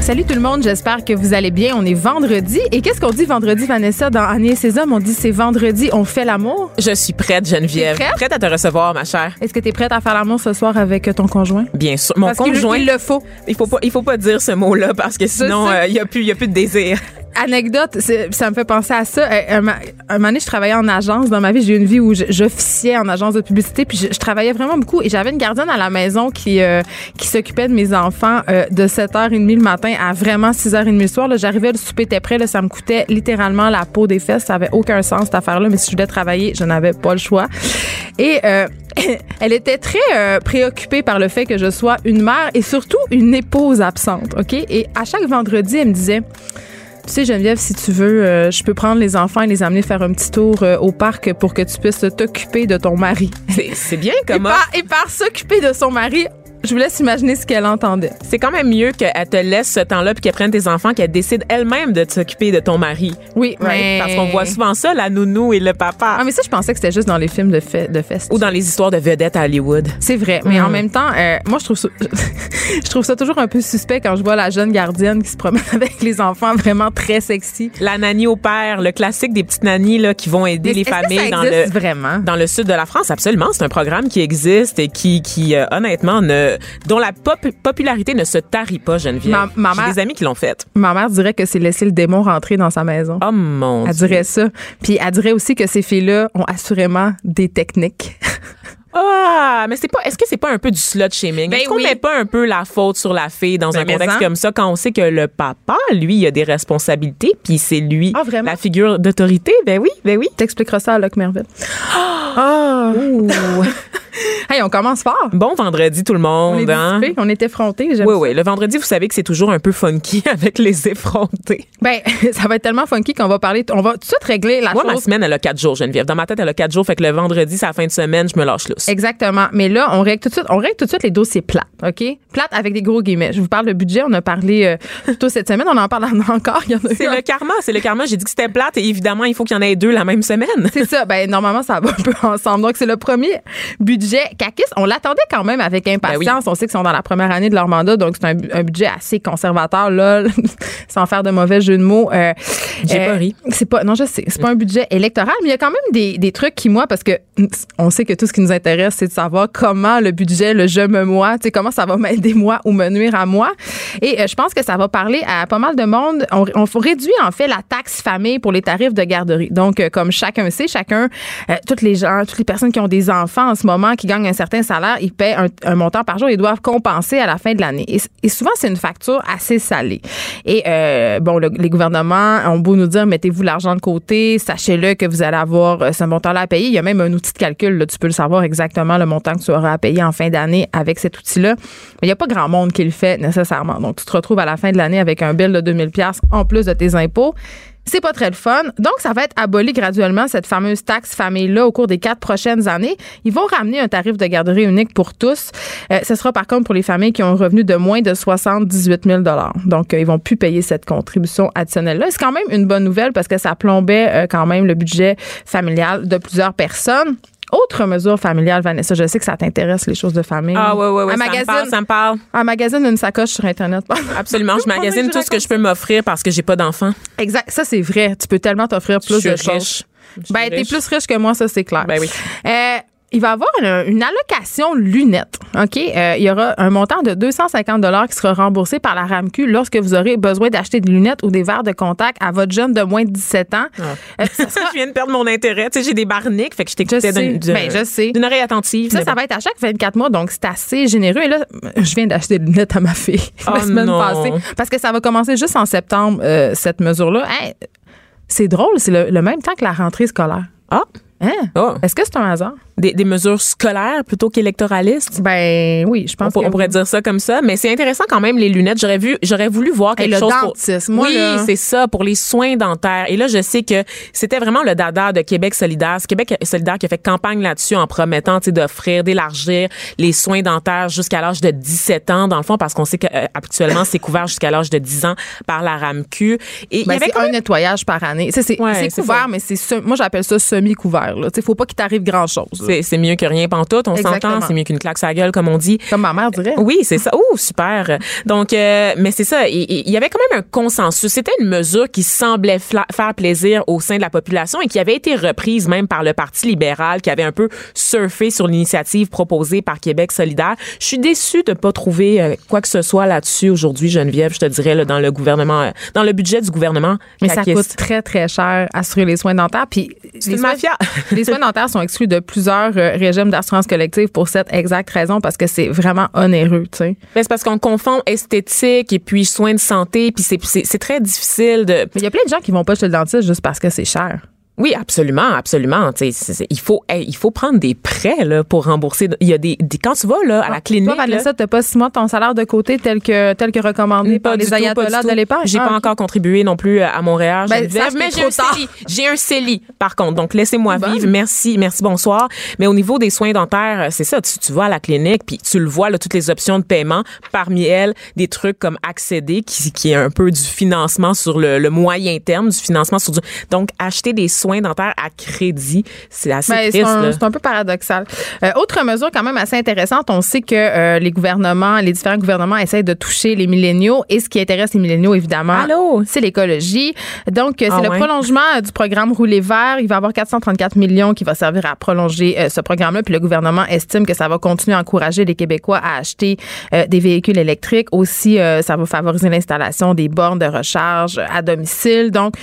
Salut tout le monde, j'espère que vous allez bien. On est vendredi. Et qu'est-ce qu'on dit vendredi, Vanessa, dans Annie et ses hommes? On dit c'est vendredi, on fait l'amour? Je suis prête, Geneviève. Prête? à te recevoir, ma chère. Est-ce que tu es prête à faire l'amour ce soir avec ton conjoint? Bien sûr. Mon Parce conjoint. il le faut. Il faut pas, il faut pas dire ce mot-là parce que sinon, euh, il y a plus, il y a plus de désir. Anecdote, ça me fait penser à ça. Euh, Un, un je travaillais en agence. Dans ma vie, j'ai eu une vie où j'officiais en agence de publicité, puis je, je travaillais vraiment beaucoup. Et j'avais une gardienne à la maison qui euh, qui s'occupait de mes enfants euh, de 7h30 le matin à vraiment 6h30 le soir. J'arrivais, le souper était prêt. Là, ça me coûtait littéralement la peau des fesses. Ça avait aucun sens, cette affaire-là. Mais si je voulais travailler, je n'avais pas le choix. Et... euh, elle était très euh, préoccupée par le fait que je sois une mère et surtout une épouse absente, OK? Et à chaque vendredi, elle me disait tu sais, Geneviève, si tu veux, euh, je peux prendre les enfants et les amener faire un petit tour euh, au parc pour que tu puisses t'occuper de ton mari. C'est, bien Et comme par, et par s'occuper de son mari, je vous laisse imaginer ce qu'elle entendait. C'est quand même mieux qu'elle te laisse ce temps-là puis qu'elle prenne tes enfants, qu'elle décide elle-même de s'occuper de ton mari. Oui, mais... Parce qu'on voit souvent ça, la nounou et le papa. Ah, mais ça, je pensais que c'était juste dans les films de, fest. Ou dans les histoires de vedettes à Hollywood. C'est vrai, mais en Mm. même temps, euh, moi je trouve ça, je trouve ça toujours un peu suspect quand je vois la jeune gardienne qui se promène avec les enfants vraiment très sexy. La nanny au père, le classique des petites nannies là, qui vont aider les familles dans le vraiment? dans le sud de la France, absolument, c'est un programme qui existe et qui, qui euh, honnêtement, ne, dont la pop- popularité ne se tarit pas, Geneviève. Ma- ma mère- des amis qui l'ont fait. Ma mère dirait que c'est laisser le démon rentrer dans sa maison. Oh mon Elle Dieu. dirait ça. Puis elle dirait aussi que ces filles-là ont assurément des techniques. Ah, mais c'est pas. Est-ce que c'est pas un peu du slut shaming? Ben Est-ce qu'on oui. met pas un peu la faute sur la fille dans Ben, un contexte comme ça quand on sait que le papa, lui, il a des responsabilités, puis c'est lui Ah, la figure d'autorité? Ben oui, ben oui. T'expliqueras ça à Locke Merville. Ah! hey, on commence fort. Bon vendredi tout le On est monde. hein? on est effrontés. j'aime Oui, ça. oui. Le vendredi, vous savez que c'est toujours un peu funky avec les effrontés. Ben, ça va être tellement funky qu'on va parler. On va tout de suite régler la Moi, ma chose. semaine, elle a quatre jours, Geneviève. Dans ma tête, elle a quatre jours. Fait que le vendredi, c'est la fin de semaine, je me lâche lousse. Exactement. Mais là, on règle tout de suite, on règle tout de suite les dossiers plates, OK? Plates avec des gros guillemets. Je vous parle de budget. On a parlé euh, plutôt cette semaine. On en parle encore. En C'est le karma, c'est le karma. J'ai dit que c'était plate et évidemment, il faut qu'il y en ait deux la même semaine. C'est ça. Ben, normalement, ça va un peu ensemble. Donc, c'est le premier budget CACIS. On l'attendait quand même avec impatience. On sait qu'ils sont dans la première année de leur mandat. Donc, c'est un, bu- un budget assez conservateur, là, sans faire de mauvais jeu de mots. Euh, J'ai pas ri. C'est pas, non, je sais. C'est pas un budget électoral, mais il y a quand même des, des trucs qui, moi, parce que on sait que tout ce qui nous intéresse, c'est de savoir comment le budget, le je me moi, tu sais, comment ça va m'aider moi ou me nuire à moi. Et euh, je pense que ça va parler à pas mal de monde. On, on réduit, en fait, la taxe famille pour les tarifs de garderie. Donc, euh, comme chacun sait, chacun, euh, toutes les gens, toutes les personnes qui ont des enfants en ce moment, qui gagnent un certain salaire, ils paient un, montant par jour, ils doivent compenser à la fin de l'année. Et, souvent, c'est une facture assez salée. Et euh, bon, le- les gouvernements ont beau nous dire, mettez-vous l'argent de côté, sachez-le que vous allez avoir euh, ce montant-là à payer. Il y a même un outil de calcul, là, tu peux le savoir exactement le montant que tu auras à payer en fin d'année avec cet outil-là. Mais il n'y a pas grand monde qui le fait nécessairement. Donc, tu te retrouves à la fin de l'année avec un bill de 2000 pièces en plus de tes impôts. C'est pas très le fun. Donc, ça va être aboli graduellement, cette fameuse taxe famille-là, au cours des quatre prochaines années. Ils vont ramener un tarif de garderie unique pour tous. Euh, ce sera par contre pour les familles qui ont un revenu de moins de 78 000 Donc, euh, ils vont plus payer cette contribution additionnelle-là. C'est quand même une bonne nouvelle parce que ça plombait euh, quand même le budget familial de plusieurs personnes. Autre mesure familiale, Vanessa, je sais que ça t'intéresse, les choses de famille. Ah, ouais, ouais, ouais. Un Ça me magazine, parle, ça me parle. un magazine une sacoche sur Internet. Absolument. Je magasine tout ce que je peux m'offrir parce que j'ai pas d'enfant. Exact. Ça, c'est vrai. Tu peux tellement t'offrir plus Je de suis choses. riche. Suis Ben, t'es plus riche que moi, ça, c'est clair. Ben oui. Euh, il va y avoir une, une allocation lunettes. OK? Euh, il y aura un montant de 250 qui sera remboursé par la RAMQ lorsque vous aurez besoin d'acheter des lunettes ou des verres de contact à votre jeune de moins de 17 ans. Euh, ça sera- je viens de perdre mon intérêt. Tu sais, j'ai des barniques, fait que je t'écoutais sais. d'un- d'un- Ben, je sais. d'une oreille attentive. Ça, ça va être à chaque 24 mois, donc c'est assez généreux. Et là, je viens d'acheter des lunettes à ma fille la Oh semaine non. passée. Parce que ça va commencer juste en septembre, euh, cette mesure-là. Hey, c'est drôle, c'est le, le même temps que la rentrée scolaire. Ah! Hein? Oh. Est-ce que c'est un hasard? Des, des mesures scolaires plutôt qu'électoralistes? Ben oui, je pense On, que on pourrait oui. dire ça comme ça, mais c'est intéressant quand même les lunettes. J'aurais vu, j'aurais voulu voir Hey, quelque le chose pour. dentiste, moi, oui, c'est ça pour les soins dentaires. Et là, je sais que c'était vraiment le dada de Québec solidaire. C'est Québec solidaire qui a fait campagne là-dessus en promettant, d'offrir, d'élargir les soins dentaires jusqu'à l'âge de 17 ans, dans le fond, parce qu'on sait qu'actuellement c'est couvert jusqu'à l'âge de 10 ans par la RAMQ. Et il Ben, y avait c'est quand un même nettoyage par année. C'est Ouais, couvert, mais c'est moi j'appelle ça semi-couvert. Il ne faut pas qu'il t'arrive grand-chose. là. C'est mieux que rien pantoute, on s'entend, c'est mieux qu'une claque sa gueule comme on dit. Comme ma mère dirait. Oui, c'est ça. Oh, super. Donc, euh, mais c'est ça. Il, il y avait quand même un consensus. C'était une mesure qui semblait faire plaisir au sein de la population et qui avait été reprise même par le Parti libéral, qui avait un peu surfé sur l'initiative proposée par Québec solidaire. Je suis déçue de pas trouver euh, quoi que ce soit là-dessus aujourd'hui, Geneviève. Je te dirais là, dans le gouvernement, euh, dans le budget du gouvernement. Mais ça coûte très, très cher assurer les soins dentaires. Puis C'est les une soins- mafia. les soins dentaires sont exclus de plusieurs euh, régimes d'assurance collective pour cette exacte raison, parce que c'est vraiment onéreux, tu sais. Ben, c'est parce qu'on confond esthétique et puis soins de santé, puis c'est- c'est c'est très difficile de Mais il y a plein de gens qui vont pas chez le dentiste juste parce que c'est cher. Oui, absolument, absolument. Tu sais, c'est- c'est- il faut, hey, il faut prendre des prêts là pour rembourser. Il y a des, des- quand tu vas là à la clinique, Toi, Vanessa, t'as pas six mois ton salaire de côté tel que, tel que recommandé là, par les pas ayatollahs de l'épargne? J'ai Ah, pas ok. encore contribué non plus à Montréal. Ben, mais j'ai un. CELI. J'ai un CELI, par contre. Donc laissez-moi Bonne. vivre. Merci, merci, bonsoir. Mais au niveau des soins dentaires, c'est ça. Tu, tu vas à la clinique puis tu le vois là toutes les options de paiement. Parmi elles, des trucs comme accéder, qui, qui est un peu du financement sur le, le moyen terme, du financement sur du. Donc acheter des soins dentaires à crédit, c'est assez Ben, c'est triste. un, là. c'est un peu paradoxal. Euh, autre mesure quand même assez intéressante, on sait que euh, les gouvernements, les différents gouvernements essayent de toucher les milléniaux et ce qui intéresse les milléniaux évidemment, c'est l'écologie. Donc euh, c'est Ah le ouais? prolongement du programme Rouler vert. Il va y avoir 434 millions qui va servir à prolonger euh, ce programme-là. Puis le gouvernement estime que ça va continuer à encourager les Québécois à acheter des véhicules électriques. Aussi, ça va favoriser l'installation des bornes de recharge à domicile. Donc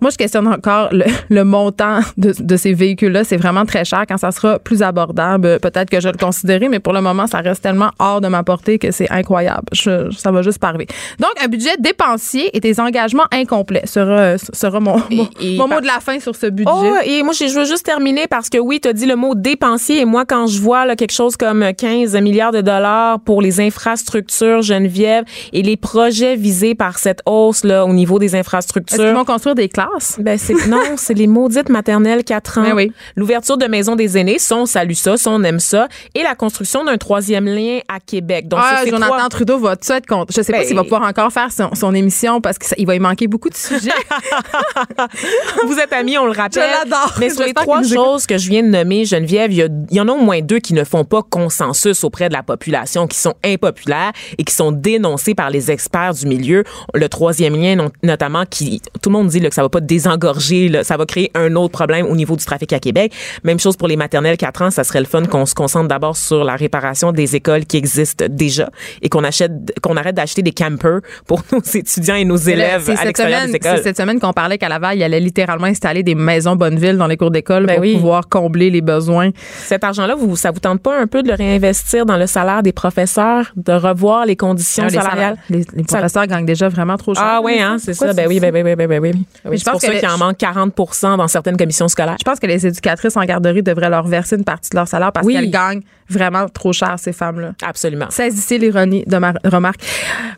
moi, je questionne encore le, le montant de, de ces véhicules-là. C'est vraiment très cher. Quand ça sera plus abordable, peut-être que je vais le considérer, mais pour le moment, ça reste tellement hors de ma portée que c'est incroyable. Je- ça va juste pas arriver. Donc, un budget dépensier et des engagements incomplets sera, sera mon, mon, et mon mot de la fin sur ce budget. Oh, et moi, je veux juste terminer parce que oui, tu as dit le mot dépensier. Et moi, quand je vois là, quelque chose comme 15 milliards de dollars pour les infrastructures, Geneviève, et les projets visés par cette hausse là, au niveau des Est-ce qu'ils infrastructures. vont construire des classes? Ben c'est non, c'est les maudites maternelles 4 ans. Ben oui. L'ouverture de maisons des aînés, ça on salue ça, ça on aime ça, et la construction d'un troisième lien à Québec. Donc ah, Jonathan trois- Trudeau va tout être contre. Je sais pas Ben- s'il va pouvoir encore faire son, son émission parce qu'il va y manquer beaucoup de sujets. Vous êtes amis, on le rappelle. Je l'adore. Mais sur les trois choses que je viens de nommer, Geneviève, il y, en a au moins deux qui ne font pas consensus auprès de la population, qui sont impopulaires et qui sont dénoncés par les experts du milieu. Le troisième lien, notamment, qui tout le monde dit là, que ça va pas désengorger, là, ça va créer un autre problème au niveau du trafic à Québec. Même chose pour les maternelles 4 ans, ça serait le fun qu'on se concentre d'abord sur la réparation des écoles qui existent déjà et qu'on achète, qu'on arrête d'acheter des campers pour nos étudiants et nos élèves à cette l'extérieur semaine, des écoles. c'est cette semaine qu'on parlait qu'à Laval, il allait littéralement installer des maisons Bonneville dans les cours d'école Ben pour oui. pouvoir combler les besoins. Cet argent-là, vous, ça vous tente pas un peu de le réinvestir dans le salaire des professeurs, de revoir les conditions Ah, les, salariales? les- les professeurs gagnent déjà vraiment trop cher. Ah oui, hein, c'est ça. Ben oui, ben, ben, ben, ben, ben, oui. je Oui, C'est pour ça qu'il en manque 40 dans certaines commissions scolaires. Je pense que les éducatrices en garderie devraient leur verser une partie de leur salaire parce Oui. qu'elles gagnent vraiment trop cher, ces femmes-là. Absolument. Saisissez l'ironie de ma remarque.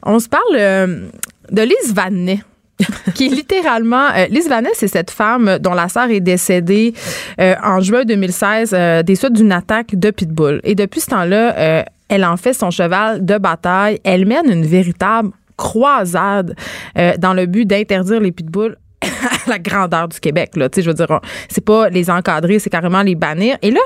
On se parle euh, de Lise Vanet. qui est littéralement euh, Lise Vanet, c'est cette femme dont la sœur est décédée euh, en juin 2016 euh, des suites d'une attaque de pitbull. Et depuis ce temps-là, elle en fait son cheval de bataille. Elle mène une véritable croisade dans le but d'interdire les pitbulls la grandeur du Québec. Là. Tu sais, Je veux dire, c'est pas les encadrer, c'est carrément les bannir. Et là,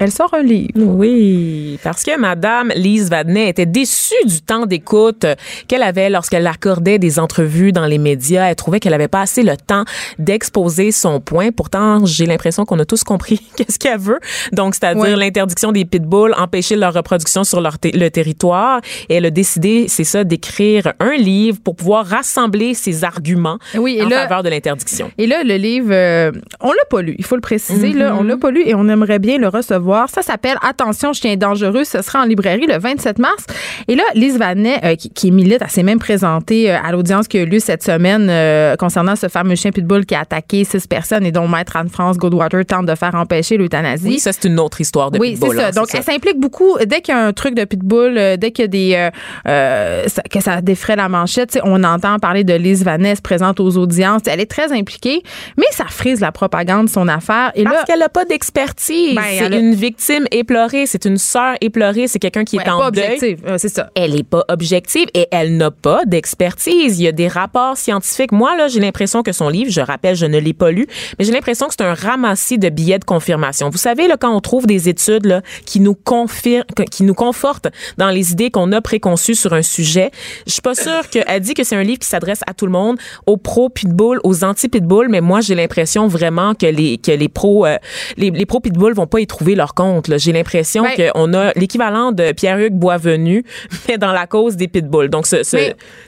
elle sort un livre. Oui, parce que Madame Lise Vadnet était déçue du temps d'écoute qu'elle avait lorsqu'elle accordait des entrevues dans les médias. Elle trouvait qu'elle avait pas assez le temps d'exposer son point. Pourtant, j'ai l'impression qu'on a tous compris qu'est-ce qu'elle veut. Donc, c'est-à-dire Ouais. l'interdiction des pitbulls, empêcher leur reproduction sur leur le territoire. Et elle a décidé, c'est ça, d'écrire un livre pour pouvoir rassembler ses arguments Oui, et en là- faveur de l'interdiction. Et là, le livre, euh, on l'a pas lu, il faut le préciser, là, on l'a pas lu et on aimerait bien le recevoir voir. Ça s'appelle Attention, chien dangereux. Ce sera en librairie le 27 mars. Et là, Lise Vanet, euh, qui, qui milite, elle s'est même présentée euh, à l'audience qui a eu lieu cette semaine euh, concernant ce fameux chien pitbull qui a attaqué six personnes et dont Maître Anne-France Goldwater tente de faire empêcher l'euthanasie. Oui, ça, c'est une autre histoire de Oui, pitbull. c'est ça. hein, Donc, elle s'implique beaucoup. Dès qu'il y a un truc de pitbull, dès qu'il y a des. euh, ça- que ça défraie la manchette, on entend parler de Lise Vanessa présente aux audiences. Elle est très impliquée, mais ça frise la propagande de son affaire. Et Parce qu'elle n'a pas d'expertise. Ben, c'est une victime éplorée. C'est une sœur éplorée. C'est quelqu'un qui Ouais, est en pas deuil. objective, euh, c'est ça. Elle est pas objective et elle n'a pas d'expertise. Il y a des rapports scientifiques. Moi, là, j'ai l'impression que son livre, je rappelle, je ne l'ai pas lu, mais j'ai l'impression que c'est un ramassis de billets de confirmation. Vous savez, là, quand on trouve des études, là, qui nous confirment, qui nous confortent dans les idées qu'on a préconçues sur un sujet, je suis pas sûre qu'elle dit que c'est un livre qui s'adresse à tout le monde, aux pro-pitbull, aux anti-pitbull, mais moi, j'ai l'impression vraiment que les, que les pros, euh, les, les pro-pitbull vont pas y trouver leur compte, là. J'ai l'impression Ben- qu'on a l'équivalent de Pierre-Hugues Boisvenu, mais dans la cause des pitbulls. Donc, ce, ce,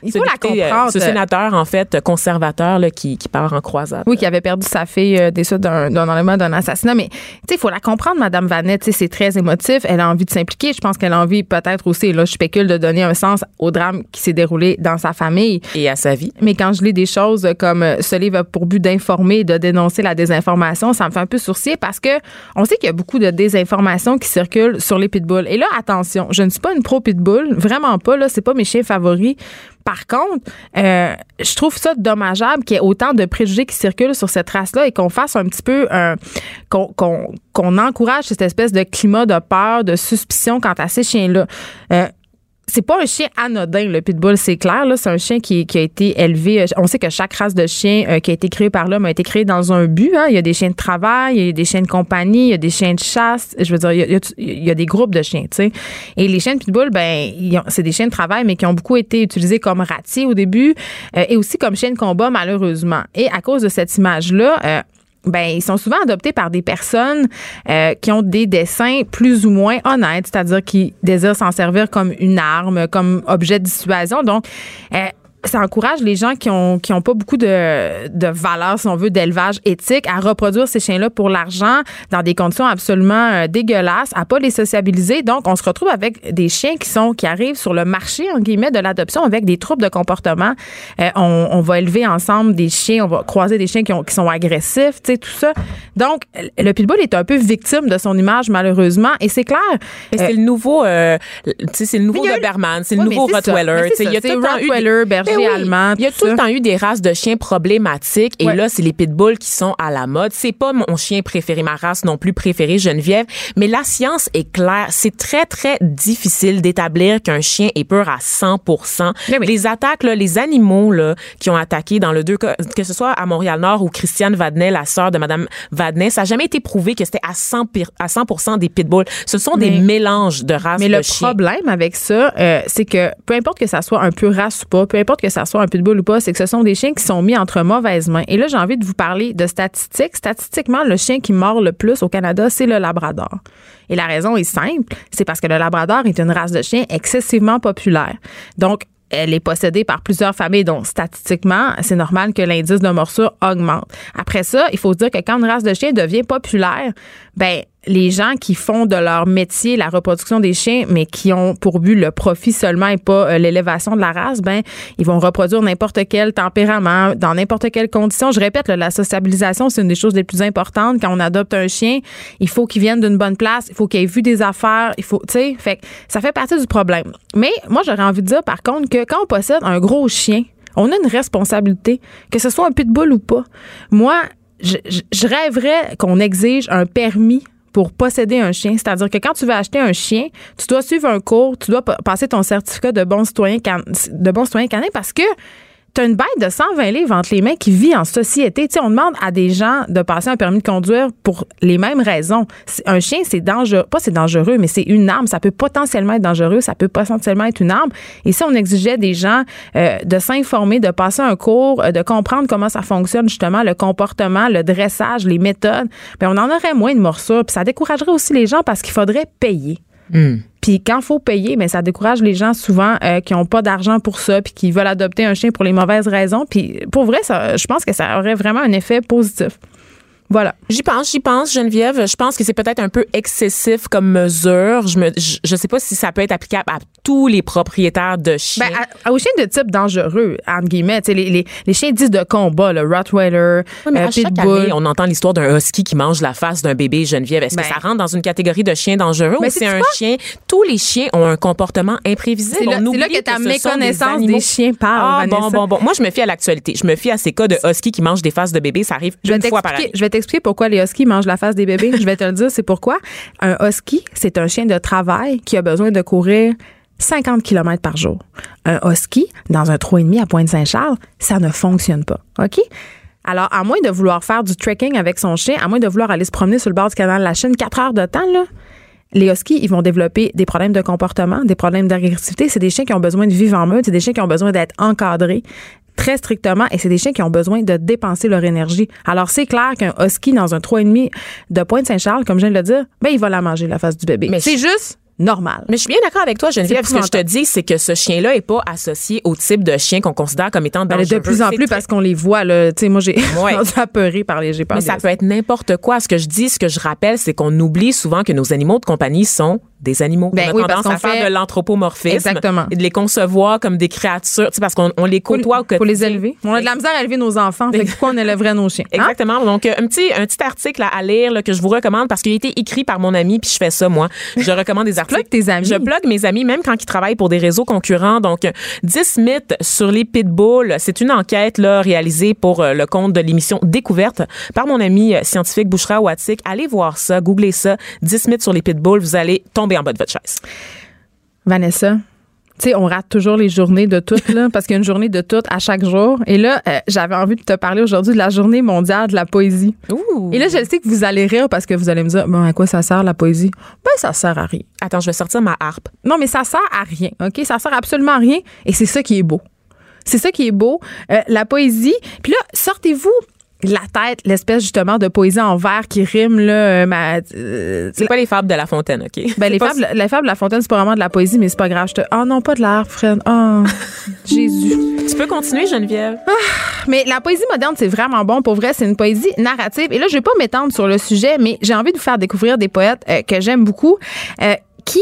il ce faut la député, euh, comprendre. ce sénateur, en fait, conservateur, là, qui, qui part en croisade. Oui, qui avait perdu sa fille euh, des suites d'un enlèvement, d'un assassinat. Mais, tu sais, il faut la comprendre, Madame Vanette. Tu sais, c'est très émotif. Elle a envie de s'impliquer. Je pense qu'elle a envie, peut-être aussi, et là, je spécule, de donner un sens au drame qui s'est déroulé dans sa famille. Et à sa vie. Mais quand je lis des choses comme euh, ce livre a pour but d'informer et de dénoncer la désinformation, ça me fait un peu sourcier parce que on sait qu'il y a beaucoup de désinformation qui circule sur les pitbulls. Et là, attention, je ne suis pas une pro pitbull, vraiment pas là, c'est pas mes chiens favoris. Par contre, euh, je trouve ça dommageable qu'il y ait autant de préjugés qui circulent sur cette race-là et qu'on fasse un petit peu qu'on encourage cette espèce de climat de peur, de suspicion quant à ces chiens-là. Euh, c'est pas un chien anodin, le pitbull, c'est clair. C'est un chien qui, qui a été élevé. On sait que chaque race de chien euh, qui a été créée par l'homme a été créée dans un but. hein. Il y a des chiens de travail, il y a des chiens de compagnie, il y a des chiens de chasse. Je veux dire, il y a, il y a- des groupes de chiens, tu sais. Et les chiens de pitbull, ben, c'est des chiens de travail, mais qui ont beaucoup été utilisés comme ratiers au début euh, et aussi comme chiens de combat, malheureusement. Et à cause de cette image-là, euh, ben ils sont souvent adoptés par des personnes euh, qui ont des dessins plus ou moins honnêtes, c'est-à-dire qui désirent s'en servir comme une arme, comme objet de dissuasion. Donc, euh, ça encourage les gens qui ont qui ont pas beaucoup de, de valeur, si on veut, d'élevage éthique, à reproduire ces chiens-là pour l'argent dans des conditions absolument euh, dégueulasses, à pas les sociabiliser. Donc, on se retrouve avec des chiens qui sont qui arrivent sur le marché en guillemets de l'adoption avec des troubles de comportement. Euh, on, on va élever ensemble des chiens, on va croiser des chiens qui, ont, qui sont agressifs, tu sais tout ça. Donc, le pitbull est un peu victime de son image malheureusement, et c'est clair. Euh, c'est le nouveau, euh, tu sais, c'est le nouveau Doberman, c'est le nouveau. Rottweiler. Il y a tout Rottweiler, des- berger oui, allemand, Il y a tout tout le temps eu des races de chiens problématiques et Ouais. là, c'est les pitbulls qui sont à la mode. C'est pas mon chien préféré, ma race non plus préférée, Geneviève. Mais la science est claire. C'est très, très difficile d'établir qu'un chien est peur à 100 Mais oui. Les attaques, là, les animaux là, qui ont attaqué dans le deux cas, que ce soit à Montréal-Nord ou Christiane Vadnais, la sœur de Madame Vadnais, ça n'a jamais été prouvé que c'était à 100, pir- à 100 des pitbulls. Ce sont des Mais- mélanges de races Mais de le chiens. problème avec ça, euh, c'est que peu importe que ça soit un pur race ou pas, peu importe que ça soit un pitbull ou pas, c'est que ce sont des chiens qui sont mis entre mauvaises mains. Et là, j'ai envie de vous parler de statistiques. Statistiquement, le chien qui mord le plus au Canada, c'est le Labrador. Et la raison est simple, c'est parce que le Labrador est une race de chien excessivement populaire. Donc, elle est possédée par plusieurs familles, donc statistiquement, c'est normal que l'indice de morsure augmente. Après ça, il faut dire que quand une race de chien devient populaire, ben les gens qui font de leur métier la reproduction des chiens, mais qui ont pour but le profit seulement et pas euh, l'élévation de la race, ben ils vont reproduire n'importe quel tempérament, dans n'importe quelle condition. Je répète, là, la sociabilisation, c'est une des choses les plus importantes. Quand on adopte un chien, il faut qu'il vienne d'une bonne place, il faut qu'il ait vu des affaires, il faut, tu sais, fait ça fait partie du problème. Mais moi, j'aurais envie de dire, par contre, que quand on possède un gros chien, on a une responsabilité, que ce soit un pitbull ou pas. Moi, je, je- je rêverais qu'on exige un permis pour posséder un chien. C'est-à-dire que quand tu veux acheter un chien, tu dois suivre un cours, tu dois pa- passer ton certificat de bon citoyen, can- de bon citoyen canin parce que tu as une bête de 120 livres entre les mains qui vit en société. Tu on demande à des gens de passer un permis de conduire pour les mêmes raisons. Un chien, c'est dangereux. Pas c'est dangereux, mais c'est une arme. Ça peut potentiellement être dangereux. Ça peut potentiellement être une arme. Et si on exigeait des gens euh, de s'informer, de passer un cours, euh, de comprendre comment ça fonctionne, justement, le comportement, le dressage, les méthodes, ben on en aurait moins de morsures. Puis ça découragerait aussi les gens parce qu'il faudrait payer. Puis quand il faut payer, mais ça décourage les gens souvent euh, qui n'ont pas d'argent pour ça, puis qui veulent adopter un chien pour les mauvaises raisons. Puis pour vrai, ça, je pense que ça aurait vraiment un effet positif. Voilà. J'y pense, j'y pense, Geneviève. Je pense que c'est peut-être un peu excessif comme mesure. Je me, je, je sais pas si ça peut être applicable à tous les propriétaires de chiens. Ben, à- aux chiens de type dangereux, entre guillemets, tu sais, les, les, les chiens dits de combat, le Rottweiler, Oui, mais euh, à chaque Pitbull. année, on entend l'histoire d'un husky qui mange la face d'un bébé Geneviève. Est-ce Ben. que ça rentre dans une catégorie de chien dangereux ou c'est un chien? Tous les chiens ont un comportement imprévisible. C'est là- que ta méconnaissance des chiens parle, Ah, bon, bon, bon. Moi, je me fie à l'actualité. Je me fie à ces cas de husky qui mangent des faces de bébés. Ça arrive Je une fois par année. je vais pourquoi les huskies mangent la face des bébés. je vais te le dire, c'est pourquoi. Un husky, c'est un chien de travail qui a besoin de courir 50 km par jour. Un husky, dans un 3,5 à Pointe-Saint-Charles, ça ne fonctionne pas. OK? Alors, à moins de vouloir faire du trekking avec son chien, à moins de vouloir aller se promener sur le bord du canal de la Chine 4 heures de temps, les huskies, ils vont développer des problèmes de comportement, des problèmes d'agressivité. C'est des chiens qui ont besoin de vivre en meute, c'est des chiens qui ont besoin d'être encadrés très strictement et c'est des chiens qui ont besoin de dépenser leur énergie. Alors, c'est clair qu'un husky dans un 3,5 de Pointe-Saint-Charles, comme je viens de le dire, ben, il va la manger, la face du bébé. Mais c'est juste normal. Mais je suis bien d'accord avec toi, Geneviève. Ce que je te dis, c'est que ce chien-là est pas associé au type de chien qu'on considère comme étant dangereux. de plus en plus parce qu'on les voit, là. Tu sais, moi, j'ai Ouais. rendu apeurée par les, Mais ça peut être n'importe quoi. Ce que je dis, ce que je rappelle, c'est qu'on oublie souvent que nos animaux de compagnie sont des animaux. Ben on a oui, tendance à faire fait- de l'anthropomorphisme Exactement. et de les concevoir comme des créatures, tu sais, parce qu'on on les côtoie au quotidien. les élever. On a de la misère à élever nos enfants. Fait pourquoi on élèverait nos chiens? Hein? Exactement. Donc, euh, un petit, un petit article à, lire là, que je vous recommande parce qu'il a été écrit par mon ami, puis je fais ça, moi. Je recommande des articles. tes amis. Je plug mes amis, même quand ils travaillent pour des réseaux concurrents. Donc, euh, 10 mythes sur les pitbulls. C'est une enquête là, réalisée pour euh, le compte de l'émission Découverte par mon ami euh, scientifique Bouchra Watik. Allez voir ça, googlez ça. 10 mythes sur les pitbulls. Vous allez tomber en bas de votre chaise. Vanessa, tu sais, on rate toujours les journées de toutes, là, parce qu'il y a une journée de toutes à chaque jour. Et là, euh, j'avais envie de te parler aujourd'hui de la journée mondiale de la poésie. Ouh. Et là, je sais que vous allez rire parce que vous allez me dire, bon, à quoi ça sert la poésie? Ben, ça sert à rien. Attends, je vais sortir ma harpe. Non, mais ça sert à rien, OK? Ça sert absolument à rien. Et c'est ça qui est beau. C'est ça qui est beau. Euh, la poésie. Puis là, sortez-vous la tête l'espèce justement de poésie en vers qui rime, là. euh, ma- euh, C'est pas les fables de La Fontaine, OK? Ben, les fables, les fables de La Fontaine, c'est pas vraiment de la poésie, mais c'est pas grave. Je te... Oh non, pas de l'art, Fred. Oh, Jésus. Tu peux continuer, Geneviève? Mais la poésie moderne, c'est vraiment bon. Pour vrai, c'est une poésie narrative. Et là, je vais pas m'étendre sur le sujet, mais j'ai envie de vous faire découvrir des poètes euh, que j'aime beaucoup, euh, qui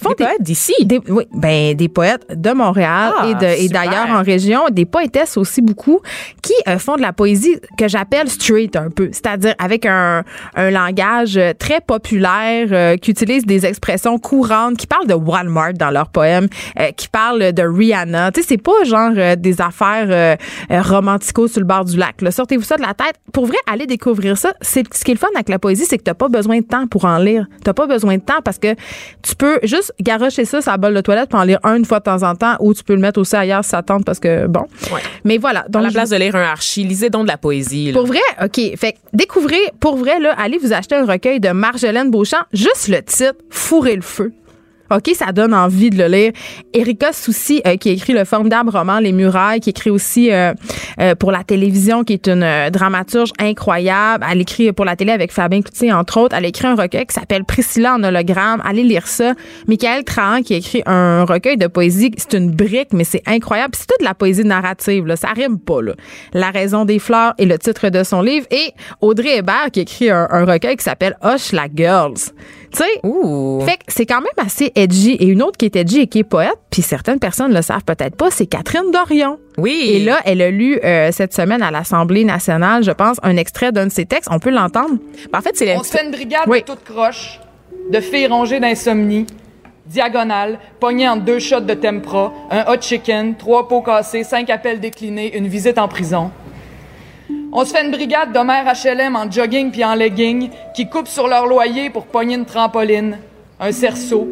font Des poètes d'ici. des, oui, ben, des poètes de Montréal Ah, et, de, et super. d'ailleurs en région, des poétesses aussi beaucoup, qui euh, font de la poésie que j'appelle street un peu, c'est-à-dire avec un, un langage euh, très populaire, euh, qui utilise des expressions courantes, qui parlent de Walmart dans leurs poèmes, euh, qui parlent de Rihanna. Tu sais, c'est pas genre des affaires romantico sur le bord du lac. là. Sortez-vous ça de la tête. Pour vrai, allez découvrir ça. C'est ce qui est le fun avec la poésie, c'est que t'as pas besoin de temps pour en lire. T'as pas besoin de temps parce que tu peux juste garocher ça sur la bolle de toilette pour en lire un une fois de temps en temps ou tu peux le mettre aussi ailleurs si ça tente parce que bon. Ouais. Mais voilà. À Donc la je- place de lire un archi, lisez donc de la poésie. là. pour vrai, OK. Fait découvrez, pour vrai, là, allez vous acheter un recueil de Marjolaine Beauchamp. Juste le titre, Fourrer le feu. OK, ça donne envie de le lire. Erika Soucy, euh, qui écrit le formidable roman Les Murailles, qui écrit aussi euh, euh, pour la télévision, qui est une euh, dramaturge incroyable. Elle écrit pour la télé avec Fabien Cloutier, entre autres. Elle écrit un recueil qui s'appelle Priscilla en hologramme. Allez lire ça. Michael Trahan, qui écrit un recueil de poésie. C'est une brique, mais c'est incroyable. C'est toute de la poésie narrative. Là. Ça rime pas. Là. La raison des fleurs est le titre de son livre. Et Audrey Hébert, qui écrit un, un recueil qui s'appelle Hush la Girls. Tu sais, fait que c'est quand même assez edgy. Et une autre qui est edgy et qui est poète, puis certaines personnes le savent peut-être pas, c'est Catherine Dorion. Oui. Et là, elle a lu euh, cette semaine à l'Assemblée nationale, je pense, un extrait d'un de ses texes. On peut l'entendre? en fait, c'est On se fait une brigade Oui. de toute croche, de filles rongées d'insomnie, diagonale, pognée entre deux shots de tempra, un hot chicken, trois pots cassés, cinq appels déclinés, une visite en prison. On se fait une brigade d'Homère HLM en jogging puis en legging qui coupent sur leur loyer pour pogner une trampoline, un cerceau,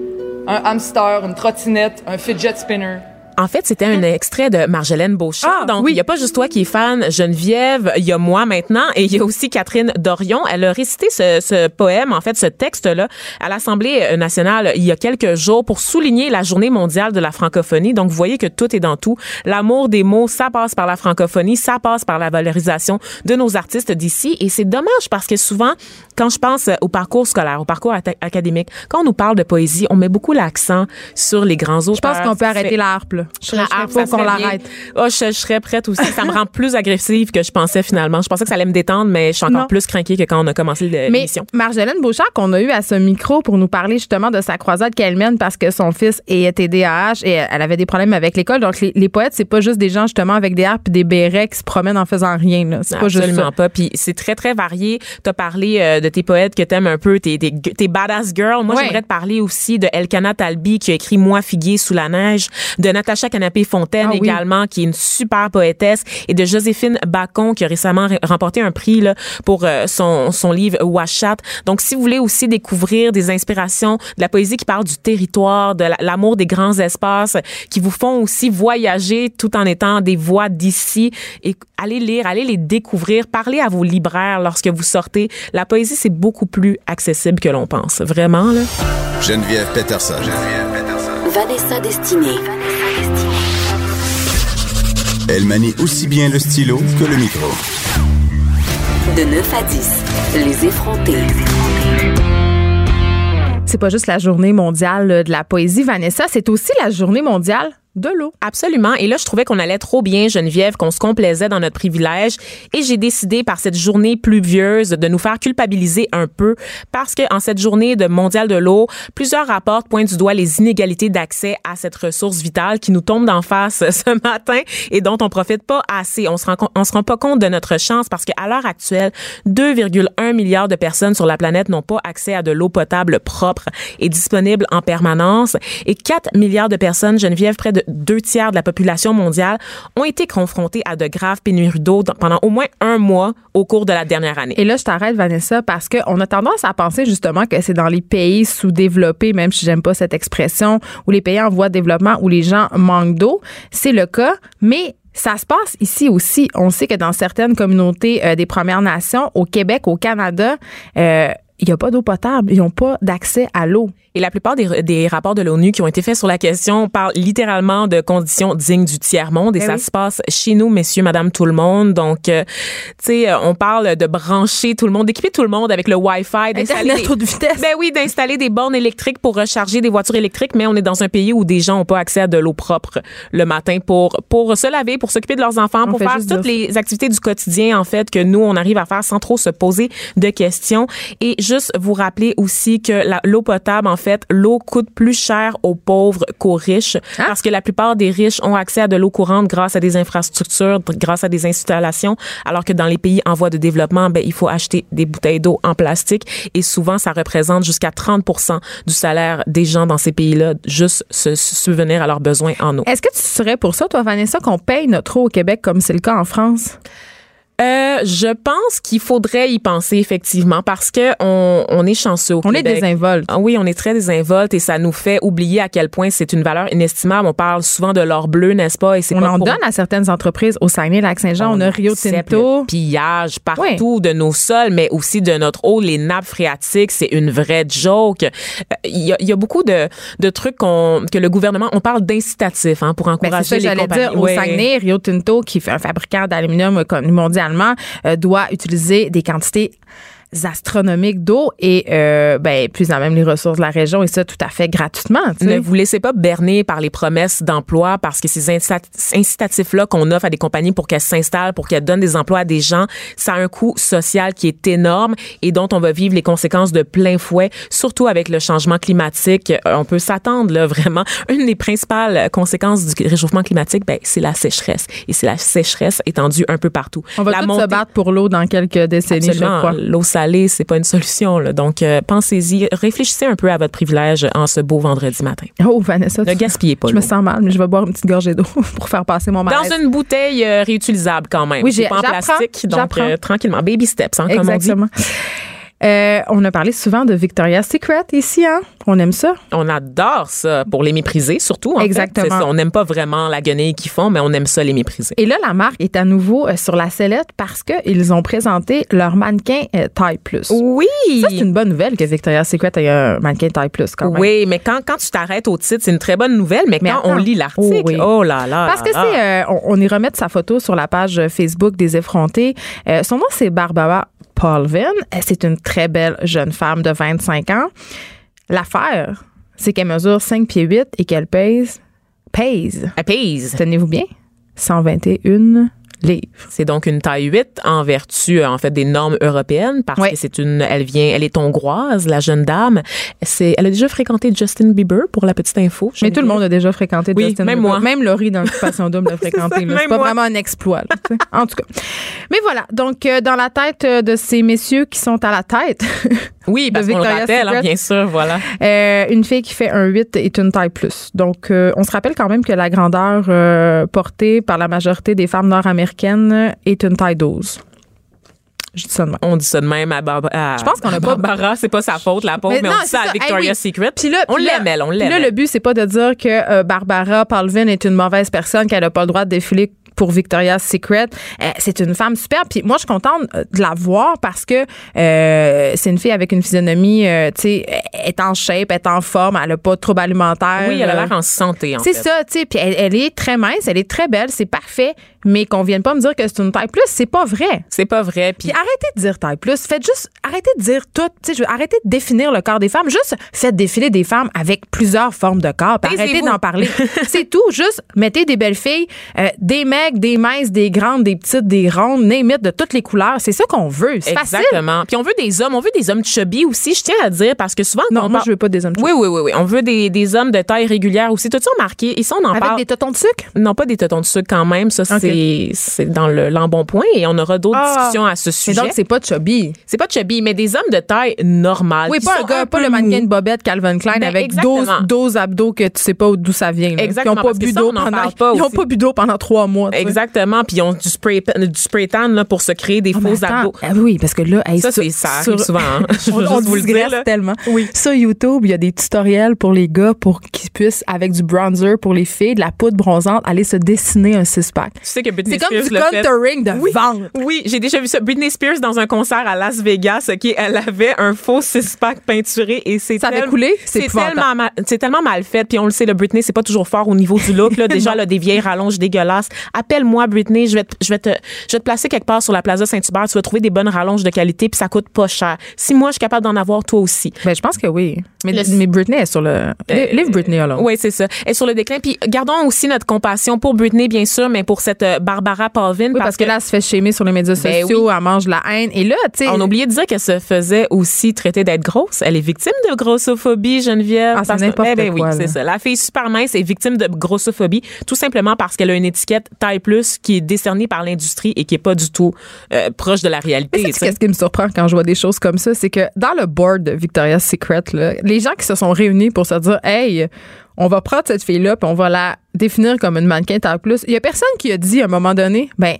un hamster, une trottinette, un fidget spinner. En fait, c'était un extrait de Marjolaine Beauchamp. Ah, Donc, oui. il n'y a pas juste toi qui es fan, Geneviève, il y a moi maintenant, et il y a aussi Catherine Dorion. Elle a récité ce, ce poème, en fait, ce texte-là, à l'Assemblée nationale il y a quelques jours pour souligner la Journée mondiale de la francophonie. Donc, vous voyez que tout est dans tout. L'amour des mots, ça passe par la francophonie, ça passe par la valorisation de nos artistes d'ici. Et c'est dommage parce que souvent, quand je pense au parcours scolaire, au parcours académique, quand on nous parle de poésie, on met beaucoup l'accent sur les grands auteurs. Je pense qu'on peut arrêter fait- la harpe, là. Je La serais harpe, faut ça qu'on l'arrête. Oh, je, je serais prête aussi. Ça me rend plus agressive que je pensais finalement. Je pensais que ça allait me détendre, mais je suis encore Non. plus craquée que quand on a commencé le- Mais l'émission. Marjolaine Beauchamp, qu'on a eu à ce micro pour nous parler justement de sa croisade qu'elle mène parce que son fils est TDAH et elle avait des problèmes avec l'école. Donc, les, les poètes, c'est pas juste des gens justement avec des harpes et des bérets qui se promènent en faisant rien. là. C'est pas juste Absolument ça. pas. Puis c'est très, très varié. Tu as parlé euh, de tes poètes que t'aimes un peu, tes, tes, tes badass girls. Moi, Ouais. j'aimerais te parler aussi de Elkana Talbi qui a écrit Moi, figuier sous la neige, de Natacha Canapé-Fontaine Ah oui. également, qui est une super poétesse, et de Joséphine Bacon qui a récemment re- remporté un prix là, pour euh, son, son livre Washat. Donc, si vous voulez aussi découvrir des inspirations de la poésie qui parle du territoire, de la- l'amour des grands espaces, qui vous font aussi voyager tout en étant des voix d'ici, et allez lire, allez les découvrir, parlez à vos libraires lorsque vous sortez. La poésie, c'est beaucoup plus accessible que l'on pense. Vraiment, là. Geneviève Peterson. Vanessa Destinée. Elle manie aussi bien le stylo que le micro. De 9 à 10, les effrontés. C'est pas juste la journée mondiale euh, de la poésie, Vanessa, c'est aussi la journée mondiale de l'eau. Absolument. Et là, je trouvais qu'on allait trop bien, Geneviève, qu'on se complaisait dans notre privilège. Et j'ai décidé, par cette journée pluvieuse, de nous faire culpabiliser un peu parce que en cette journée de mondiale de l'eau, plusieurs rapports pointent du doigt les inégalités d'accès à cette ressource vitale qui nous tombe d'en face ce matin et dont on profite pas assez. On se rend, on se rend pas compte de notre chance parce qu'à l'heure actuelle, 2,1 milliards de personnes sur la planète n'ont pas accès à de l'eau potable propre et disponible en permanence. Et 4 milliards de personnes, Geneviève, près de deux tiers de la population mondiale, ont été confrontées à de graves pénuries d'eau pendant au moins un mois au cours de la dernière année. Et là, je t'arrête, Vanessa, parce qu'on a tendance à penser justement que c'est dans les pays sous-développés, même si j'aime pas cette expression, ou les pays en voie de développement où les gens manquent d'eau. C'est le cas, mais ça se passe ici aussi. On sait que dans certaines communautés euh, des Premières Nations, au Québec, au Canada, euh, il n'y a pas d'eau potable. Ils n'ont pas d'accès à l'eau. Et la plupart des, des rapports de l'ONU qui ont été faits sur la question parlent littéralement de conditions dignes du tiers-monde. Et Ben ça oui. se passe chez nous, messieurs, madame, tout le monde. Donc, euh, tu sais, euh, on parle de brancher tout le monde, d'équiper tout le monde avec le Wi-Fi, d'installer des- haute vitesse. Ben oui, d'installer des bornes électriques pour recharger des voitures électriques, mais on est dans un pays où des gens n'ont pas accès à de l'eau propre le matin pour pour se laver, pour s'occuper de leurs enfants, On pour faire toutes les activités du quotidien en fait que nous on arrive à faire sans trop se poser de questions. Et juste vous rappeler aussi que l'eau potable en fait, l'eau coûte plus cher aux pauvres qu'aux riches Hein? parce que la plupart des riches ont accès à de l'eau courante grâce à des infrastructures, grâce à des installations, alors que dans les pays en voie de développement, ben il faut acheter des bouteilles d'eau en plastique et souvent ça représente jusqu'à 30 du salaire des gens dans ces pays-là juste se se subvenir à leurs besoins en eau. Est-ce que tu serais pour ça, toi, Vanessa, qu'on paye notre eau au Québec comme c'est le cas en France? Euh, je pense qu'il faudrait y penser effectivement parce que on, on est chanceux au On est désinvolte. Ah oui, on est très désinvolte et ça nous fait oublier à quel point c'est une valeur inestimable. On parle souvent de l'or bleu, n'est-ce pas? Et c'est On pas en pour- donne à certaines entreprises au Saguenay-Lac-Saint-Jean. On, a Rio Tinto. Le pillage partout de nos sols, mais aussi de notre eau, les nappes phréatiques, c'est une vraie joke. Euh, Il y, a, il y a beaucoup de, de trucs qu'on, que le gouvernement, on parle d'incitatifs hein, pour Ben, encourager c'est ça, les j'allais compagnies. dire. Au Ouais. Saguenay, Rio Tinto, qui fait un fabricant d'aluminium connu euh, doit utiliser des quantités astronomiques d'eau et euh, ben plus en même les ressources de la région et ça tout à fait gratuitement. tu sais. Ne vous laissez pas berner par les promesses d'emploi parce que ces incita- incitatifs-là qu'on offre à des compagnies pour qu'elles s'installent, pour qu'elles donnent des emplois à des gens, ça a un coût social qui est énorme et dont on va vivre les conséquences de plein fouet, surtout avec le changement climatique. Euh, On peut s'attendre là vraiment. Une des principales conséquences du réchauffement climatique, ben, c'est la sécheresse. Et c'est la sécheresse étendue un peu partout. On va la montée- se battre pour l'eau dans quelques décennies, je Absolument. crois. L'eau c'est pas une solution. Là. Donc, euh, pensez-y. Réfléchissez un peu à votre privilège en ce beau vendredi matin. Oh, Vanessa, Ne gaspillez pas je me sens mal, mais je vais boire une petite gorgée d'eau pour faire passer mon malaise. Dans une bouteille euh, réutilisable quand même. Oui, j'ai- pas en plastique. Donc, euh, tranquillement. Baby steps, hein, comme on dit. Euh, on a parlé souvent de Victoria's Secret ici, hein? On aime ça. On adore ça pour les mépriser, surtout. en. Exactement. Ça. On n'aime pas vraiment la guenille qu'ils font, mais on aime ça les mépriser. Et là, la marque est à nouveau euh, sur la sellette parce qu'ils ont présenté leur mannequin euh, taille plus. Oui! Ça, c'est une bonne nouvelle que Victoria's Secret ait un mannequin taille plus quand même. Oui, mais quand, quand tu t'arrêtes au titre, c'est une très bonne nouvelle, mais, Mais quand attends. on lit l'article, Oh oui. oh, là là. Parce que là c'est, euh, on, on y remet sa photo sur la page Facebook des effrontés. Euh, son nom, c'est Barbara Paulvin. Euh, C'est une très belle jeune femme de 25 ans. L'affaire, c'est qu'elle mesure 5 pieds 8 et qu'elle pèse pèse, Elle pèse. tenez-vous bien, 121 livres. C'est donc une taille 8 en vertu, euh, en fait, des normes européennes parce que c'est une, elle vient, elle est hongroise, la jeune dame. C'est, elle a déjà fréquenté Justin Bieber pour la petite info. Mais tout le monde a déjà fréquenté Oui, Justin même Bieber. moi. Même Laurie dans l'occupation double l'a fréquenté. C'est pas moi. vraiment un exploit. là, tu sais. en tout cas. Mais voilà. Donc, euh, dans la tête euh, de ces messieurs qui sont à la tête, Oui, parce de qu'on le rappelle, hein, bien sûr, voilà. euh, une fille qui fait un 8 est une taille plus. Donc, euh, on se rappelle quand même que la grandeur euh, portée par la majorité des femmes nord-américaines est une taille 12. Je dis ça de même. On dit ça de même à, Barbara. Je pense qu'on a pas- Barbara, c'est pas sa faute, la pauvre, mais, on dit ça à. Victoria's Hey, oui. Secret. Puis là, on l'aime, elle, on l'aime. Là, le but, c'est pas de dire que euh, Barbara Palvin est une mauvaise personne, qu'elle n'a pas le droit de défiler pour Victoria's Secret. Euh, c'est une femme super. Puis moi, je suis contente euh, de la voir parce que euh, c'est une fille avec une physionomie, euh, tu sais, est en shape, est en forme, elle a pas de troubles alimentaires. Oui, elle a l'air en santé, en c'est ça, tu sais. Puis elle, elle est très mince, elle est très belle, c'est parfait. Mais qu'on vienne pas me dire que c'est une taille plus, c'est pas vrai. C'est pas vrai. Puis arrêtez de dire taille plus. Faites juste, arrêtez de dire tout. Tu sais, je veux- arrêtez de définir le corps des femmes. Juste faites défiler des femmes avec plusieurs formes de corps. Puis arrêtez d'en parler. C'est tout. Juste mettez des belles filles, euh, des mecs, des minces, des grandes, des petites, des rondes, it, de toutes les couleurs. C'est ça qu'on veut. C'est facile. Exactement. Puis on veut des hommes, on veut des hommes chubby aussi, je tiens à dire, parce que souvent, Non, quand on moi, parle- je veux pas des hommes Oui, oui, oui, oui. On veut des, des hommes de taille régulière aussi. T'as-tu remarqué? Et ça, on en avec parle. des totons de sucre? Non, pas des totons de sucre quand même. Ça, c'est, c'est dans le l'embonpoint et on aura d'autres Ah. discussions à ce Mais sujet. donc, c'est pas chubby. c'est pas chubby, mais des hommes de taille normale. Oui, pas un gars, pas le mannequin de Bobette Calvin Klein Ben, avec 12, exactement. 12 abdos que tu sais pas d'où ça vient. là. Exactement, Qui ont pas bu d'eau pendant, ils ont pas bu d'eau pendant trois mois. Exactement. Puis ils ont du spray, du spray tan là, pour se créer des Ah, faux attends. abdos. Ah oui, parce que là, hey, Ça, c'est- ça sur- souvent. hein. Je on, on juste vous le dire. là. tellement. Oui. Sur YouTube, il y a des tutoriels pour les gars pour qu'ils puissent, avec du bronzer pour les filles, de la poudre bronzante, aller se dessiner un six-pack. Tu sais que Britney C'est comme Spears du contouring de Oui. ventre. Oui, j'ai déjà vu ça. Britney Spears dans un concert à Las Vegas, ok, elle avait un faux six-pack peinturé et c'est Ça avait coulé? C'est tellement, mal, c'est tellement mal fait. Puis on le sait, le Britney, c'est pas toujours fort au niveau du look. Là. Déjà, là, des vieilles rallonges dégueulasses. Appelle-moi, Britney, je vais, te, je, vais te, je vais te placer quelque part sur la Plaza Saint-Hubert. Tu vas trouver des bonnes rallonges de qualité puis ça coûte pas cher. Si moi, je suis capable d'en avoir, toi aussi. Ben, je pense que oui. Mais, Le- mais Britney est sur le. Livre Britney, alors. Oui, c'est ça. Et sur le déclin. Puis gardons aussi notre compassion pour Britney, bien sûr, mais pour cette euh, Barbara Palvin. Oui, parce, que, là, elle se fait shamer sur les médias Ben sociaux, elle mange de la haine. Et là, tu sais. On a oublié de dire qu'elle se faisait aussi traiter d'être grosse. Elle est victime de grossophobie, Geneviève. Ah, c'est n'importe Eh ben quoi, Oui, c'est ça. La fille super mince est victime de grossophobie, tout simplement parce qu'elle a une étiquette taille plus qui est décernée par l'industrie et qui est pas du tout euh, proche de la réalité. Qu'est-ce qui me surprend quand je vois des choses comme ça? C'est que dans le board de Victoria's Secret, là, les gens qui se sont réunis pour se dire, hey, on va prendre cette fille-là puis on va la définir comme une mannequin taille plus. Il y a personne qui a dit à un moment donné, ben,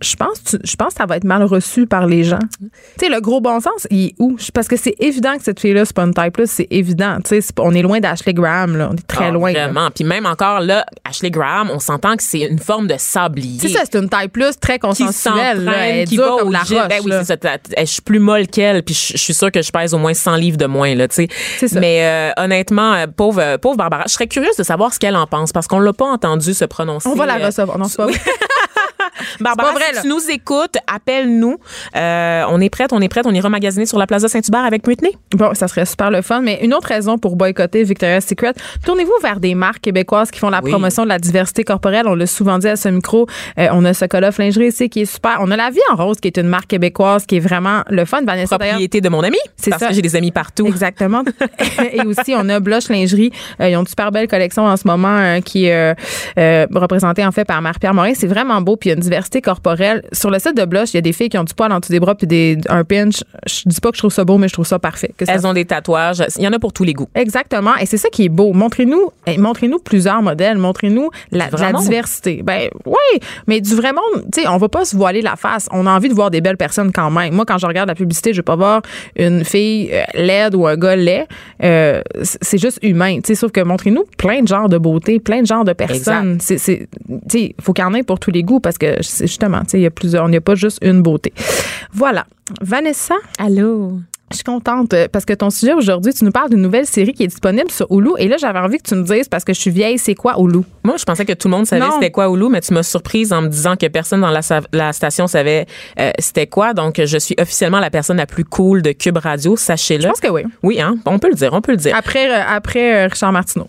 je pense, tu- je pense que ça va être mal reçu par les gens. Tu sais, le gros bon sens, il est où? Parce que c'est évident que cette fille-là, c'est pas une taille plus, c'est évident. Tu sais, on est loin d'Ashley Graham, là. On est très Ah, loin. là. Vraiment. Puis même encore là, Ashley Graham, on s'entend que c'est une forme de sablier. C'est ça, c'est une taille plus très qui consensuelle. là. Elle qui va comme au la roche. Ben oui, là. c'est ça. Je suis plus molle qu'elle, puis je je suis sûre que je pèse au moins 100 livres de moins, là, tu sais. C'est ça. Mais euh, honnêtement, euh, pauvre, euh, pauvre Barbara, je serais curieuse de savoir ce qu'elle en pense, parce qu'on l'a pas entendu se prononcer. On va la euh, recevoir. Non, c'est pas vrai. Barbara, vrai, si tu nous écoutes, appelle-nous. Euh, on est prête, on est prête, on ira magasiner sur la Plaza Saint-Hubert avec Britney. Bon, ça serait super le fun. Mais une autre raison pour boycotter Victoria's Secret, tournez-vous vers des marques québécoises qui font la Oui. promotion de la diversité corporelle. On l'a souvent dit à ce micro. Euh, on a ce Coloff Lingerie ici qui est super. On a La Vie en Rose qui est une marque québécoise qui est vraiment le fun. Vanessa, Propriété de mon ami. C'est parce ça. que j'ai des amis partout. Exactement. Et aussi, on a Blush Lingerie. Euh, ils ont une super belle collection en ce moment qui est représentée en fait par Marie-Pierre Morin. C'est vraiment beau. Puis il y a une diversité corporelle. Sur le site de Blush, il y a des filles qui ont du poil en dessous des bras puis des, un pinch. Je dis pas que je trouve ça beau, mais je trouve ça parfait. Que ça Elles ont des tatouages. Il y en a pour tous les goûts. Exactement. Et c'est ça qui est beau. Montrez-nous, eh, montrez-nous plusieurs modèles. Montrez-nous la, diversité. Ben oui, mais du vrai monde, tu sais, on va pas se voiler la face. On a envie de voir des belles personnes quand même. Moi, quand je regarde la publicité, je vais pas voir une fille euh, laide ou un gars laid. Euh, c'est juste humain. Tu sais, sauf que montrez-nous plein de genres de beauté, plein de genres de personnes. C'est, c'est, tu sais, faut qu'il y en ait pour tous les goûts parce que c'est justement, tu sais, il y a plusieurs, il n'y a pas juste une beauté. Voilà. Vanessa, Allô? je suis contente euh, parce que ton sujet aujourd'hui, tu nous parles d'une nouvelle série qui est disponible sur Hulu. Et là, j'avais envie que tu me dises, parce que je suis vieille, c'est quoi Hulu? Moi, je pensais que tout le monde savait c'était quoi Hulu, mais tu m'as surprise en me disant que personne dans la, la station savait euh, c'était quoi. Donc, je suis officiellement la personne la plus cool de Cube Radio, sachez-le. Je pense que oui. Oui, hein? On peut le dire, on peut le dire. Après, euh, après euh, Richard Martineau.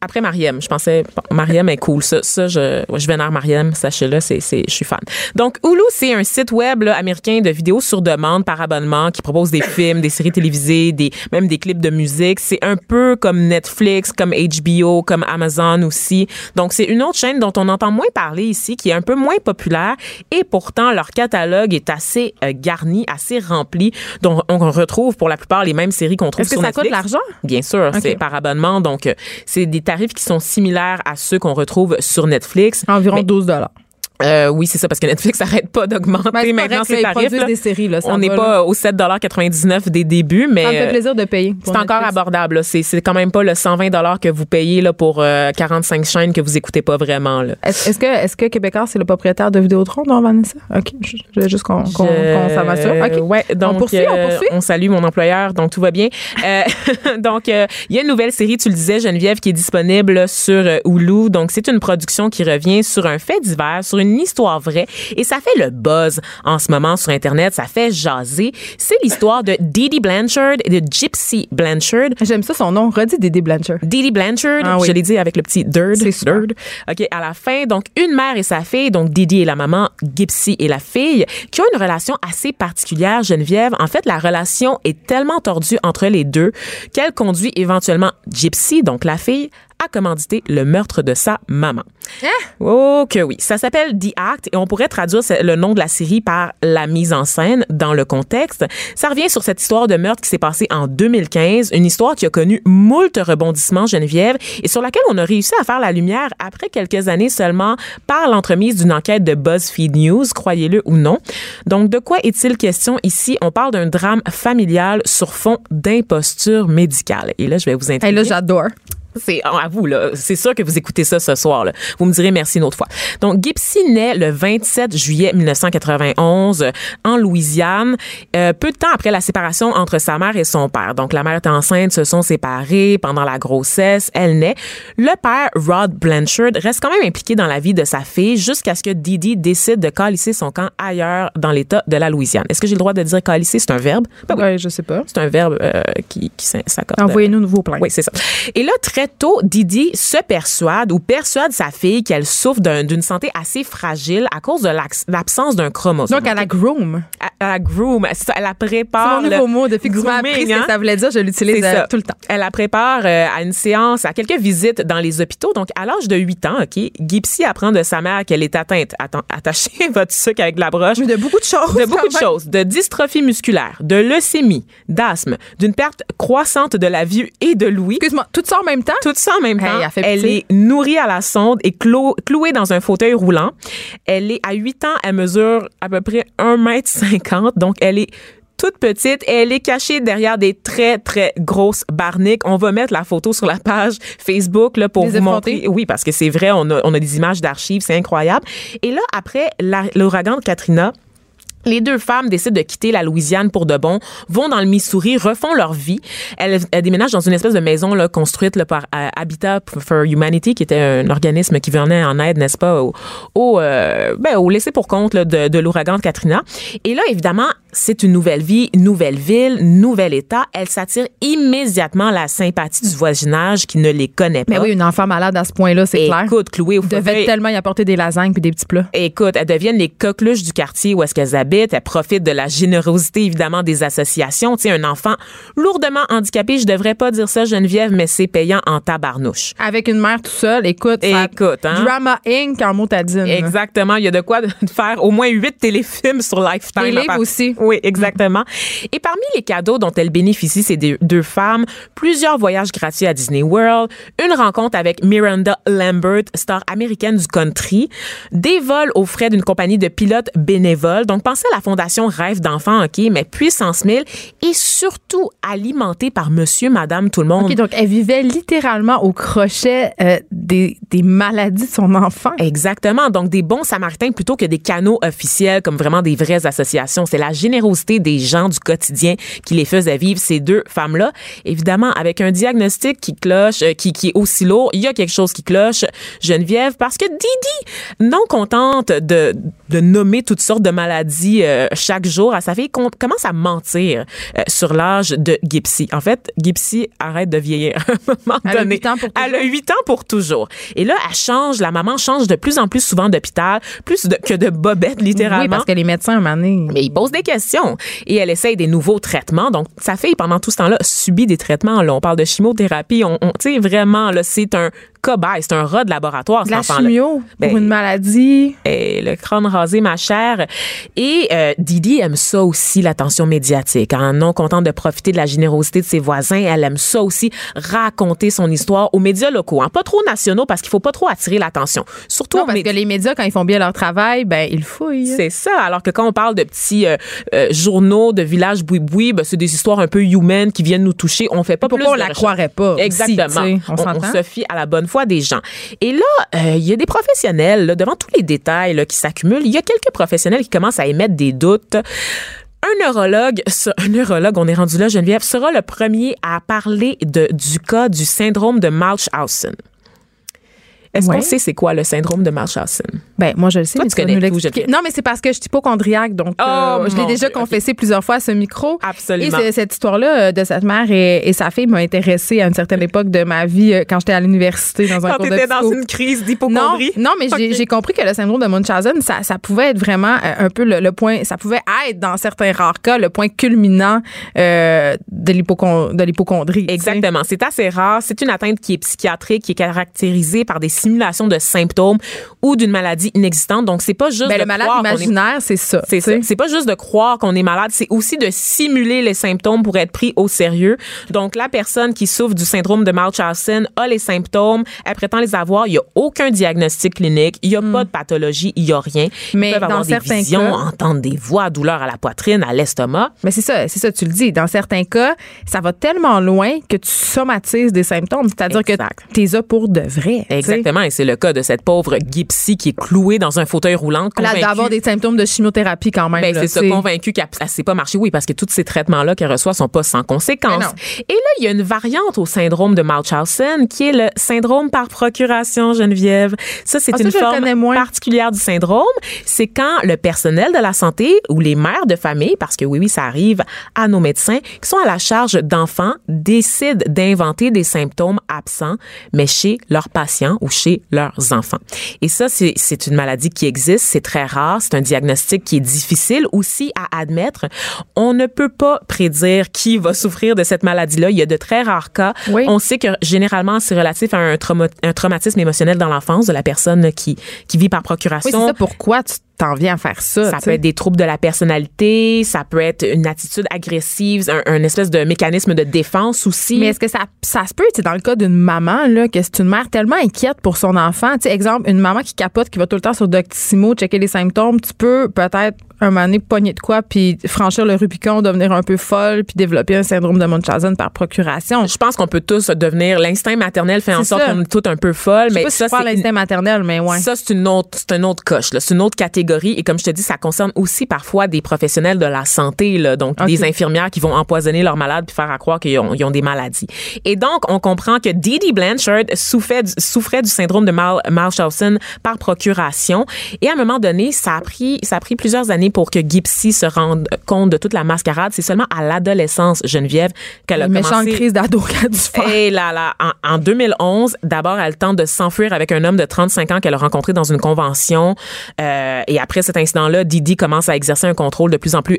Après Mariem. Je pensais, Mariem est cool. Ça, ça je, je vénère Mariem, sachez-le, c'est, c'est, je suis fan. Donc, Hulu, c'est un site web là, américain de vidéos sur demande par abonnement qui propose des films, des séries télévisées, des, même des clips de musique. C'est un peu comme Netflix, comme HBO, comme Amazon aussi. Donc, c'est une autre chaîne dont on entend moins parler ici, qui est un peu moins populaire et pourtant leur catalogue est assez euh, garni, assez rempli. Donc, on retrouve pour la plupart les mêmes séries qu'on trouve Est-ce que ça Netflix. coûte l'argent? Bien sûr, c'est par abonnement. Donc, euh, c'est des tarifs qui sont similaires à ceux qu'on retrouve sur Netflix. Environ Mais- 12 dollars. Euh, oui, c'est ça, parce que Netflix n'arrête pas d'augmenter Ben, maintenant ses tarifs. là. des séries, là, ça On n'est pas là. au 7,99 des débuts, mais Ça me fait euh, plaisir de payer. c'est encore abordable. C'est quand même pas le 120 que vous payez là, pour euh, 45 chaînes que vous écoutez pas vraiment. Est-ce que, est-ce que Québécois, c'est le propriétaire de Vidéotron, non, Vanessa? OK. Je, je veux juste qu'on s'en assure. OK. Ouais, donc, poursuit, on euh, poursuit? on salue mon employeur, donc tout va bien. Euh, donc, euh, il y a une nouvelle série, tu le disais, Geneviève, qui est disponible sur euh, Hulu. Donc, c'est une production qui revient sur un fait divers, sur une histoire vraie, et ça fait le buzz en ce moment sur Internet. Ça fait jaser. C'est l'histoire de Didi Blanchard et de Gypsy Blanchard. J'aime ça, son nom. Redis Dédé Blanchard. Didi Blanchard, Ah oui. je l'ai dit avec le petit super. dirt. OK, à la fin, donc une mère et sa fille, donc Didi est la maman, Gypsy est la fille, qui ont une relation assez particulière, Geneviève. En fait, la relation est tellement tordue entre les deux qu'elle conduit éventuellement Gypsy, donc la fille, à commanditer le meurtre de sa maman. Oh que oui. Ça s'appelle The Act et on pourrait traduire le nom de la série par la mise en scène dans le contexte. Ça revient sur cette histoire de meurtre qui s'est passée en 2015, une histoire qui a connu moult rebondissements, Geneviève, et sur laquelle on a réussi à faire la lumière après quelques années seulement par l'entremise d'une enquête de BuzzFeed News, croyez-le ou non. Donc, de quoi est-il question ici? On parle d'un drame familial sur fond d'imposture médicale. Et là, je vais vous Hey, intriguer. là, j'adore. C'est à vous là, c'est sûr que vous écoutez ça ce soir là. Vous me direz merci une autre fois. Donc Gypsy naît le 27 juillet 1991 euh, en Louisiane, euh, peu de temps après la séparation entre sa mère et son père. Donc la mère est enceinte, se sont séparés pendant la grossesse, elle naît. Le père Rod Blanchard reste quand même impliqué dans la vie de sa fille jusqu'à ce que Didi décide de calisser son camp ailleurs dans l'état de la Louisiane. Est-ce que j'ai le droit de dire calisser? C'est un verbe? Ben oui. Ouais, je sais pas. C'est un verbe euh, qui, qui s'accorde. Envoyez-nous nouveaux plans. Oui, c'est ça. Et là, très tôt, Didi se persuade ou persuade sa fille qu'elle souffre d'un- d'une santé assez fragile à cause de l'absence d'un chromosome. Donc, à la groom. à la groom, c'est elle la C'est prépare. mon le nouveau mot. Depuis que tu appris ce hein? que ça voulait dire, je l'utilise C'est euh, tout le temps. Elle la prépare euh, à une séance, à quelques visites dans les hôpitaux. Donc, à l'âge de 8 ans, OK, Gypsy apprend de sa mère qu'elle est atteinte. Attends, attachez votre sucre avec de la broche. Mais de beaucoup de choses. De beaucoup de choses. De dystrophie musculaire, de leucémie, d'asthme, d'une perte croissante de la vue et de l'ouïe. Excuse-moi, tout ça en même temps? Tout ça en même Hey, temps. elle est nourrie à la sonde et clo- clouée dans un fauteuil roulant. Elle est à 8 ans, elle mesure à peu près 1,50 m. Donc, elle est toute petite et elle est cachée derrière des très, très grosses barniques. On va mettre la photo sur la page Facebook là, pour Les vous montrer. Oui, parce que c'est vrai, on a, on a des images d'archives, c'est incroyable. Et là, après l'ouragan de Katrina, les deux femmes décident de quitter la Louisiane pour de bon, vont dans le Missouri, refont leur vie. Elles, elles déménagent dans une espèce de maison là, construite là, par euh, Habitat for Humanity, qui était un organisme qui venait en aide, n'est-ce pas, au, au, euh, ben, au laissé pour compte là, de, de l'ouragan de Katrina. Et là, évidemment, c'est une nouvelle vie, une nouvelle ville, nouvel État. Elle s'attire immédiatement la sympathie du voisinage qui ne les connaît pas. Mais oui, une enfant malade à ce point-là, c'est clair. Écoute, clouée au Devait tellement y apporter des lasagnes puis des petits plats. Écoute, elles deviennent les coqueluches du quartier où est-ce qu'elles habitent. Elles profitent de la générosité, évidemment, des associations. Tu un enfant lourdement handicapé, je devrais pas dire ça, Geneviève, mais c'est payant en tabarnouche. Avec une mère tout seule, écoute. Écoute, hein? Drama Inc. en motadine. Exactement. Il y a de quoi de faire au moins huit téléfilms sur Lifetime. À livres aussi. Oui, exactement. Et parmi les cadeaux dont elles bénéficient, ces deux, deux femmes, plusieurs voyages gratuits à Disney World, une rencontre avec Miranda Lambert, star américaine du country, des vols aux frais d'une compagnie de pilotes bénévoles. Donc, pensez la fondation Rêve d'enfant, OK, mais puissance 1000 et surtout alimentée par monsieur, madame, tout le monde. OK, donc elle vivait littéralement au crochet euh, des, des maladies de son enfant. Exactement. Donc, des bons samaritains plutôt que des canaux officiels comme vraiment des vraies associations. C'est la générosité des gens du quotidien qui les faisait vivre, ces deux femmes-là. Évidemment, avec un diagnostic qui cloche, euh, qui, qui est aussi lourd, il y a quelque chose qui cloche, Geneviève, parce que Didi, non contente de, de nommer toutes sortes de maladies euh, chaque jour à sa fille qu'on commence à mentir euh, sur l'âge de Gipsy. En fait, Gipsy arrête de vieillir à un moment Elle a donné. huit ans pour Elle a 8 ans pour toujours. Et là, elle change, la maman change de plus en plus souvent d'hôpital, plus de- que de bobette, littéralement. Oui, parce que les médecins, un moment donné, Mais il pose des questions et elle essaye des nouveaux traitements. Donc, sa fille, pendant tout ce temps-là, subit des traitements. Là, on parle de chimiothérapie. On, on- tu sais, vraiment, là, c'est un cobaye, c'est un rat de laboratoire, de cet la enfant-là. chimio Ben, pour une maladie. Et le crâne rasé, ma chère. Et euh, Didi aime ça aussi, l'attention médiatique. En non contente de profiter de la générosité de ses voisins, elle aime ça aussi, raconter son histoire aux médias locaux. hein. Pas trop nationaux, parce qu'il faut pas trop attirer l'attention. Surtout Non, parce que les médias, quand ils font bien leur travail, ben ils fouillent. c'est ça. Alors que quand on parle de petits euh, euh, journaux de villages boui-boui, ben, c'est des histoires un peu humaines qui viennent nous toucher. On fait pas Pourquoi plus on de la recherche. croirait pas Exactement. on se fie à la bonne foi des gens. Et là, il y a des professionnels, là, devant tous les détails là, qui s'accumulent, il y a quelques professionnels qui commencent à émettre des doutes. Un neurologue, un neurologue, on est rendu là, Geneviève, sera le premier à parler du cas du syndrome de Munchausen. Est-ce qu'on sait c'est quoi le syndrome de Munchausen? Ben, moi, je le sais, Toi, mais tu connais tout. Non, mais c'est parce que je suis hypochondriaque, donc Oh, euh, je l'ai déjà Dieu, confessé plusieurs fois à ce micro. Absolument. Et cette histoire-là euh, de cette mère et, et sa fille m'a intéressée à une certaine époque de ma vie euh, quand j'étais à l'université dans un Quand cours de t'étais dans une crise Non, d'hypochondrie? non, mais j'ai compris que le syndrome de Munchausen, ça, ça pouvait être vraiment un peu le, le point, ça pouvait être dans certains rares cas le point culminant euh, de l'hypochondrie. Exactement. C'est assez rare. C'est une atteinte qui est psychiatrique, qui est caractérisée par des simulations de symptômes ou d'une maladie inexistante. Donc, c'est pas juste Ben, de le malade imaginaire, c'est ça. C'est ça. C'est pas juste de croire qu'on est malade, c'est aussi de simuler les symptômes pour être pris au sérieux. Donc, la personne qui souffre du syndrome de Munchausen a les symptômes, elle prétend les avoir, il y a aucun diagnostic clinique, il y a pas de pathologie, il y a rien. Hmm. Mais Ils peuvent dans avoir des certains visions, cas- entendre des voix, douleur à la poitrine, à l'estomac. Mais c'est ça, c'est ça, tu le dis. Dans certains cas, ça va tellement loin que tu somatises des symptômes. C'est-à-dire que tu es pour de vrai. sais. Et c'est le cas de cette pauvre Gipsy qui est clouée dans un fauteuil roulant, Là, convaincue d'avoir des symptômes de chimiothérapie quand même. Ben, c'est ça, tu sais. convaincu qu'elle ne s'est pas marché. Oui, parce que tous ces traitements-là qu'elle reçoit sont pas sans conséquences. Et là, il y a une variante au syndrome de Munchausen qui est le syndrome par procuration, Geneviève. Ça, c'est Ah, une forme particulière du syndrome. C'est quand le personnel de la santé ou les mères de famille, parce que oui, oui, ça arrive à nos médecins, qui sont à la charge d'enfants, décident d'inventer des symptômes absents, mais chez leurs patients ou chez leurs enfants. Et ça, c'est une maladie qui existe, c'est très rare, c'est un diagnostic qui est difficile aussi à admettre. On ne peut pas prédire qui va souffrir de cette maladie-là. Il y a de très rares cas. Oui. On sait que généralement, c'est relatif à un, trauma- un traumatisme émotionnel dans l'enfance de la personne qui, qui vit par procuration. Oui, c'est ça. Pourquoi tu t'en viens à faire ça? Ça peut être des troubles de la personnalité, ça peut être une attitude agressive, un, un espèce de mécanisme de défense aussi. Mais est-ce que ça, ça se peut, c'est dans le cas d'une maman, là, que c'est une mère tellement inquiète pour son enfant. Tu exemple, une maman qui capote, qui va tout le temps sur Doctissimo, checker les symptômes, tu peux peut-être un moment donné pogner de quoi, puis franchir le Rubicon, devenir un peu folle, puis développer un syndrome de Munchausen par procuration. Je pense qu'on peut tous devenir l'instinct maternel fait en sorte qu'on est tous un peu folles, sais mais pas ça c'est l'instinct maternel, mais ouais. Ça, c'est une autre, c'est une autre coche, là. C'est une autre catégorie. Et comme je te dis, ça concerne aussi parfois des professionnels de la santé, là. Donc, des infirmières qui vont empoisonner leurs malades puis faire à croire qu'ils ont, ils ont des maladies. Et donc, on comprend que Dee Blanchard souffrait du, souffrait du syndrome de Munchausen par procuration. Et à un moment donné, ça a pris, ça a pris plusieurs années pour que Gipsy se rende compte de toute la mascarade. C'est seulement à l'adolescence, Geneviève, qu'elle a Une méchante commencé. crise d'ado qu'elle a dû faire. Et là, là, en, en 2011, d'abord, elle tente de s'enfuir avec un homme de 35 ans qu'elle a rencontré dans une convention. Euh, et après cet incident-là, Didi commence à exercer un contrôle de plus en plus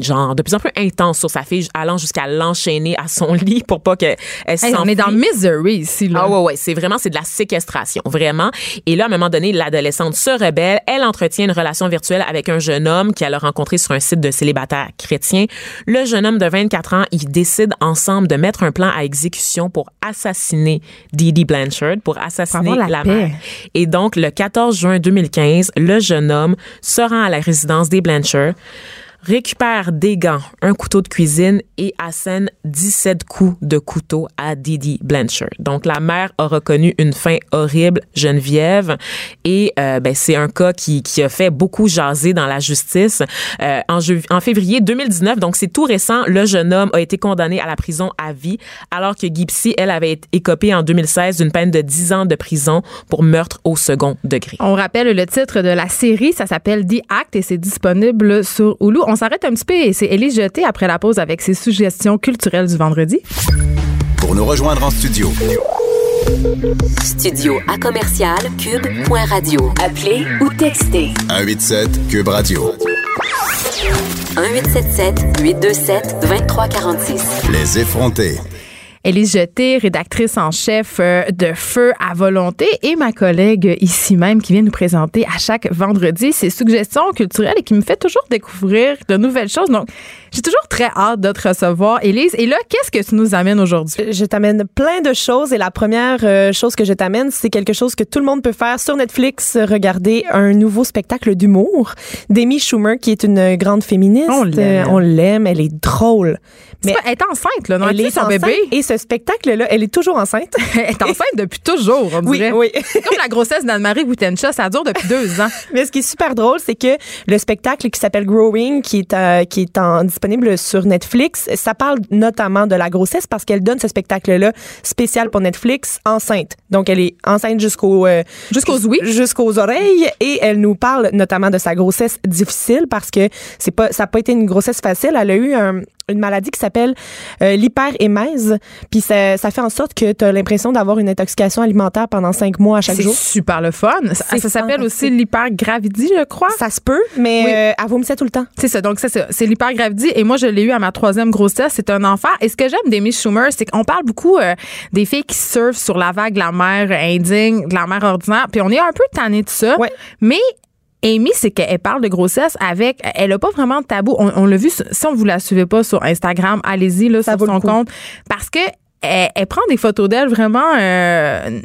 genre de plus en plus intense sur sa fille allant jusqu'à l'enchaîner à son lit pour pas qu'elle elle Hey, on est dans misery ici, là. Ah ouais ouais, c'est vraiment c'est de la séquestration, vraiment. Et là à un moment donné, l'adolescente se rebelle, elle entretient une relation virtuelle avec un jeune homme qu'elle a rencontré sur un site de célibataire chrétien. Le jeune homme de 24 ans, ils décident ensemble de mettre un plan à exécution pour assassiner Dee Blanchard, pour assassiner la la, mère. Et donc le 14 juin 2015, le jeune homme se rend à la résidence des Blanchard récupère des gants, un couteau de cuisine et assène 17 coups de couteau à Didi Blanchard. Donc la mère a reconnu une fin horrible, Geneviève, et euh, ben, c'est un cas qui, qui a fait beaucoup jaser dans la justice. Euh, en, en février 2019, donc c'est tout récent, le jeune homme a été condamné à la prison à vie, alors que Gipsy, elle, avait été écopée en 2016 d'une peine de 10 ans de prison pour meurtre au second degré. On rappelle le titre de la série, ça s'appelle The Act et c'est disponible sur Hulu. S'arrête un petit peu et c'est Élise Jeté après la pause avec ses suggestions culturelles du vendredi. Pour nous rejoindre en studio. Studio à commercial cube.radio. Appelez ou textez 187 Cube Radio. 1877 827 2346. Les effrontés. Élise Jeté, rédactrice en chef euh, de Feu à volonté, et ma collègue ici même qui vient nous présenter à chaque vendredi ses suggestions culturelles et qui me fait toujours découvrir de nouvelles choses. Donc, j'ai toujours très hâte de te recevoir, Élise. Et là, qu'est-ce que tu nous amènes aujourd'hui? Je t'amène plein de choses et la première euh, chose que je t'amène, c'est quelque chose que tout le monde peut faire sur Netflix, regarder un nouveau spectacle d'humour d'Amy Schumer, qui est une grande féministe. On l'aime. Euh, elle est drôle. Mais elle est enceinte, là, non? elle est son enceinte bébé. et ce spectacle-là, elle est toujours enceinte. Elle est enceinte depuis toujours, on Oui, dirait. oui. Comme la grossesse d'Anne-Marie Boutencha, ça dure depuis deux ans. Mais ce qui est super drôle, c'est que le spectacle qui s'appelle Growing, qui est, euh, qui est en, disponible sur Netflix, ça parle notamment de la grossesse parce qu'elle donne ce spectacle-là spécial pour Netflix enceinte. Donc, elle est enceinte jusqu'au euh, Jusqu'aux ouïes. jusqu'aux oreilles et elle nous parle notamment de sa grossesse difficile parce que c'est pas ça a pas été une grossesse facile. Elle a eu un- une maladie qui s'appelle euh, l'hyperémèse, puis ça, ça fait en sorte que tu as l'impression d'avoir une intoxication alimentaire pendant cinq mois à chaque C'est jour. super le fun. Ça, C'est ça s'appelle aussi l'hypergravidie, je crois. Ça se peut, mais Oui. euh, elle vomissait tout le temps. C'est ça. Donc, c'est ça. C'est l'hypergravidie. Et moi, je l'ai eu à ma troisième grossesse. C'est un enfer. Et ce que j'aime d'Amy Schumer, c'est qu'on parle beaucoup euh, des filles qui surfent sur la vague de la mère indigne, de la mère ordinaire. Puis on est un peu tanné de ça. Ouais. Mais Amy, c'est qu'elle parle de grossesse avec. Elle a pas vraiment de tabou. On, on l'a vu. Si on vous la suivez pas sur Instagram, allez-y là Ça sur son compte parce que elle, elle prend des photos d'elle vraiment. euh,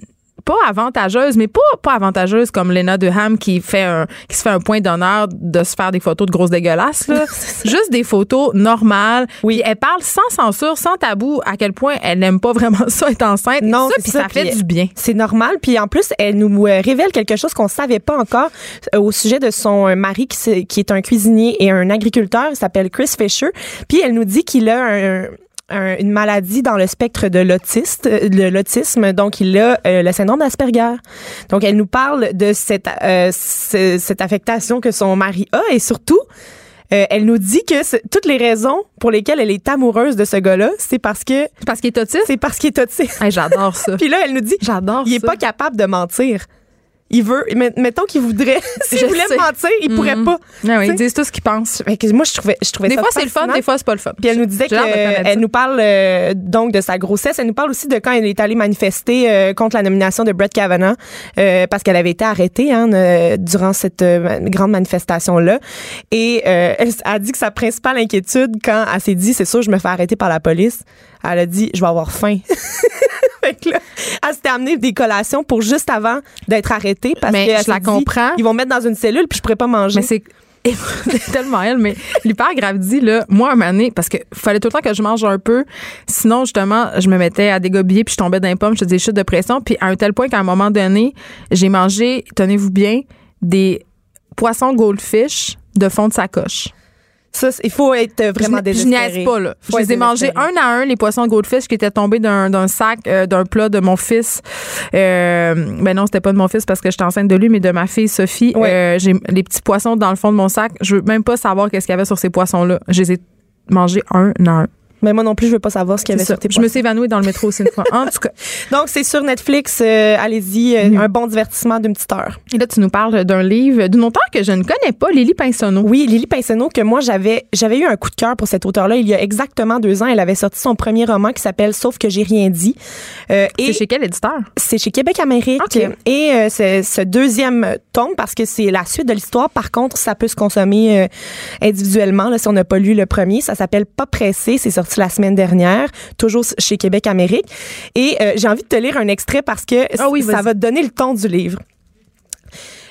pas avantageuses, mais pas, pas avantageuses comme Lena Duham qui fait un, qui se fait un point d'honneur de se faire des photos de grosses dégueulasses, là. Juste des photos normales. Oui. Elle parle sans censure, sans tabou, à quel point elle n'aime pas vraiment ça être enceinte. Non, ça, puis ça, ça, fait du bien. C'est normal. Puis en plus, elle nous euh, révèle quelque chose qu'on savait pas encore euh, au sujet de son euh, mari qui, qui est un cuisinier et un agriculteur. Il s'appelle Chris Fisher. Puis elle nous dit qu'il a un un- une maladie dans le spectre de l'autiste, de l'autisme. Donc, il a euh, le syndrome d'Asperger. Donc, elle nous parle de cette, euh, ce- cette affectation que son mari a et surtout, euh, elle nous dit que toutes les raisons pour lesquelles elle est amoureuse de ce gars-là, c'est parce que Parce qu'il est autiste? c'est parce qu'il est autiste. Hey, J'adore ça. Puis là, elle nous dit, J'adore il est ça. pas capable de mentir. Il veut, met- mettons qu'il voudrait, s'il Je voulait sais. mentir, il pourrait Mhm. pas. Ah oui, ils disent tout ce qu'ils pensent. Que moi, je trouvais, je trouvais Des ça fois, c'est le fun, des fois, c'est pas le fun. Puis elle nous disait qu'elle nous parle euh, donc de sa grossesse. Elle nous parle aussi de quand elle est allée manifester euh, contre la nomination de Brett Kavanaugh euh, parce qu'elle avait été arrêtée hein, durant cette grande manifestation-là. Et elle a dit que sa principale inquiétude quand elle s'est dit, c'est sûr, je me fais arrêter par la police, elle a dit, je vais avoir faim. fait que là, elle s'était amenée des collations pour juste avant d'être arrêtée parce Mais que je la dit, comprends. Ils vont me mettre dans une cellule puis je pourrais pas manger. Mais c'est tellement elle, mais l'hypergravidie, là, moi, un moment donné, parce que fallait tout le temps que je mange un peu. Sinon, justement, je me mettais à dégobiller puis je tombais dans les pommes, je faisais des chutes de pression. Puis à un tel point qu'à un moment donné, j'ai mangé, tenez-vous bien, des poissons goldfish de fond de sacoche. Ça, il faut être vraiment je, je désespéré. niaise pas, là. Faut je les ai mangés un à un, les poissons goldfish qui étaient tombés d'un sac, euh, d'un plat de mon fils. Euh, ben non, c'était pas de mon fils parce que j'étais enceinte de lui, mais de ma fille Sophie. Euh, j'ai les petits poissons dans le fond de mon sac. Je veux même pas savoir qu'est-ce qu'il y avait sur ces poissons-là. Je les ai mangés un à un. Mais moi non plus, je veux pas savoir ce qu'il y avait ça. sur tes Je me suis évanouie dans le métro aussi une fois. En tout cas. Donc, c'est sur Netflix. euh, Allez-y, euh, un bon divertissement d'une petite heure. Et là, tu nous parles d'un livre d'une auteure que je ne connais pas, Lily Pinsonneau. Oui, Lily Pinsonneau, que moi, j'avais j'avais eu un coup de cœur pour cette auteure-là il y a exactement deux ans. Elle avait sorti son premier roman qui s'appelle Sauf que j'ai rien dit. Euh, C'est chez quel éditeur? c'est chez Québec Amérique. OK. Et ce deuxième tome, parce que c'est la suite de l'histoire, par contre, ça peut se consommer individuellement là, si on n'a pas lu le premier. Ça s'appelle Pas pressé. C'est sorti la semaine dernière, toujours chez Québec Amérique. Et euh, j'ai envie de te lire un extrait parce que Ah oui, ça va te donner le ton du livre.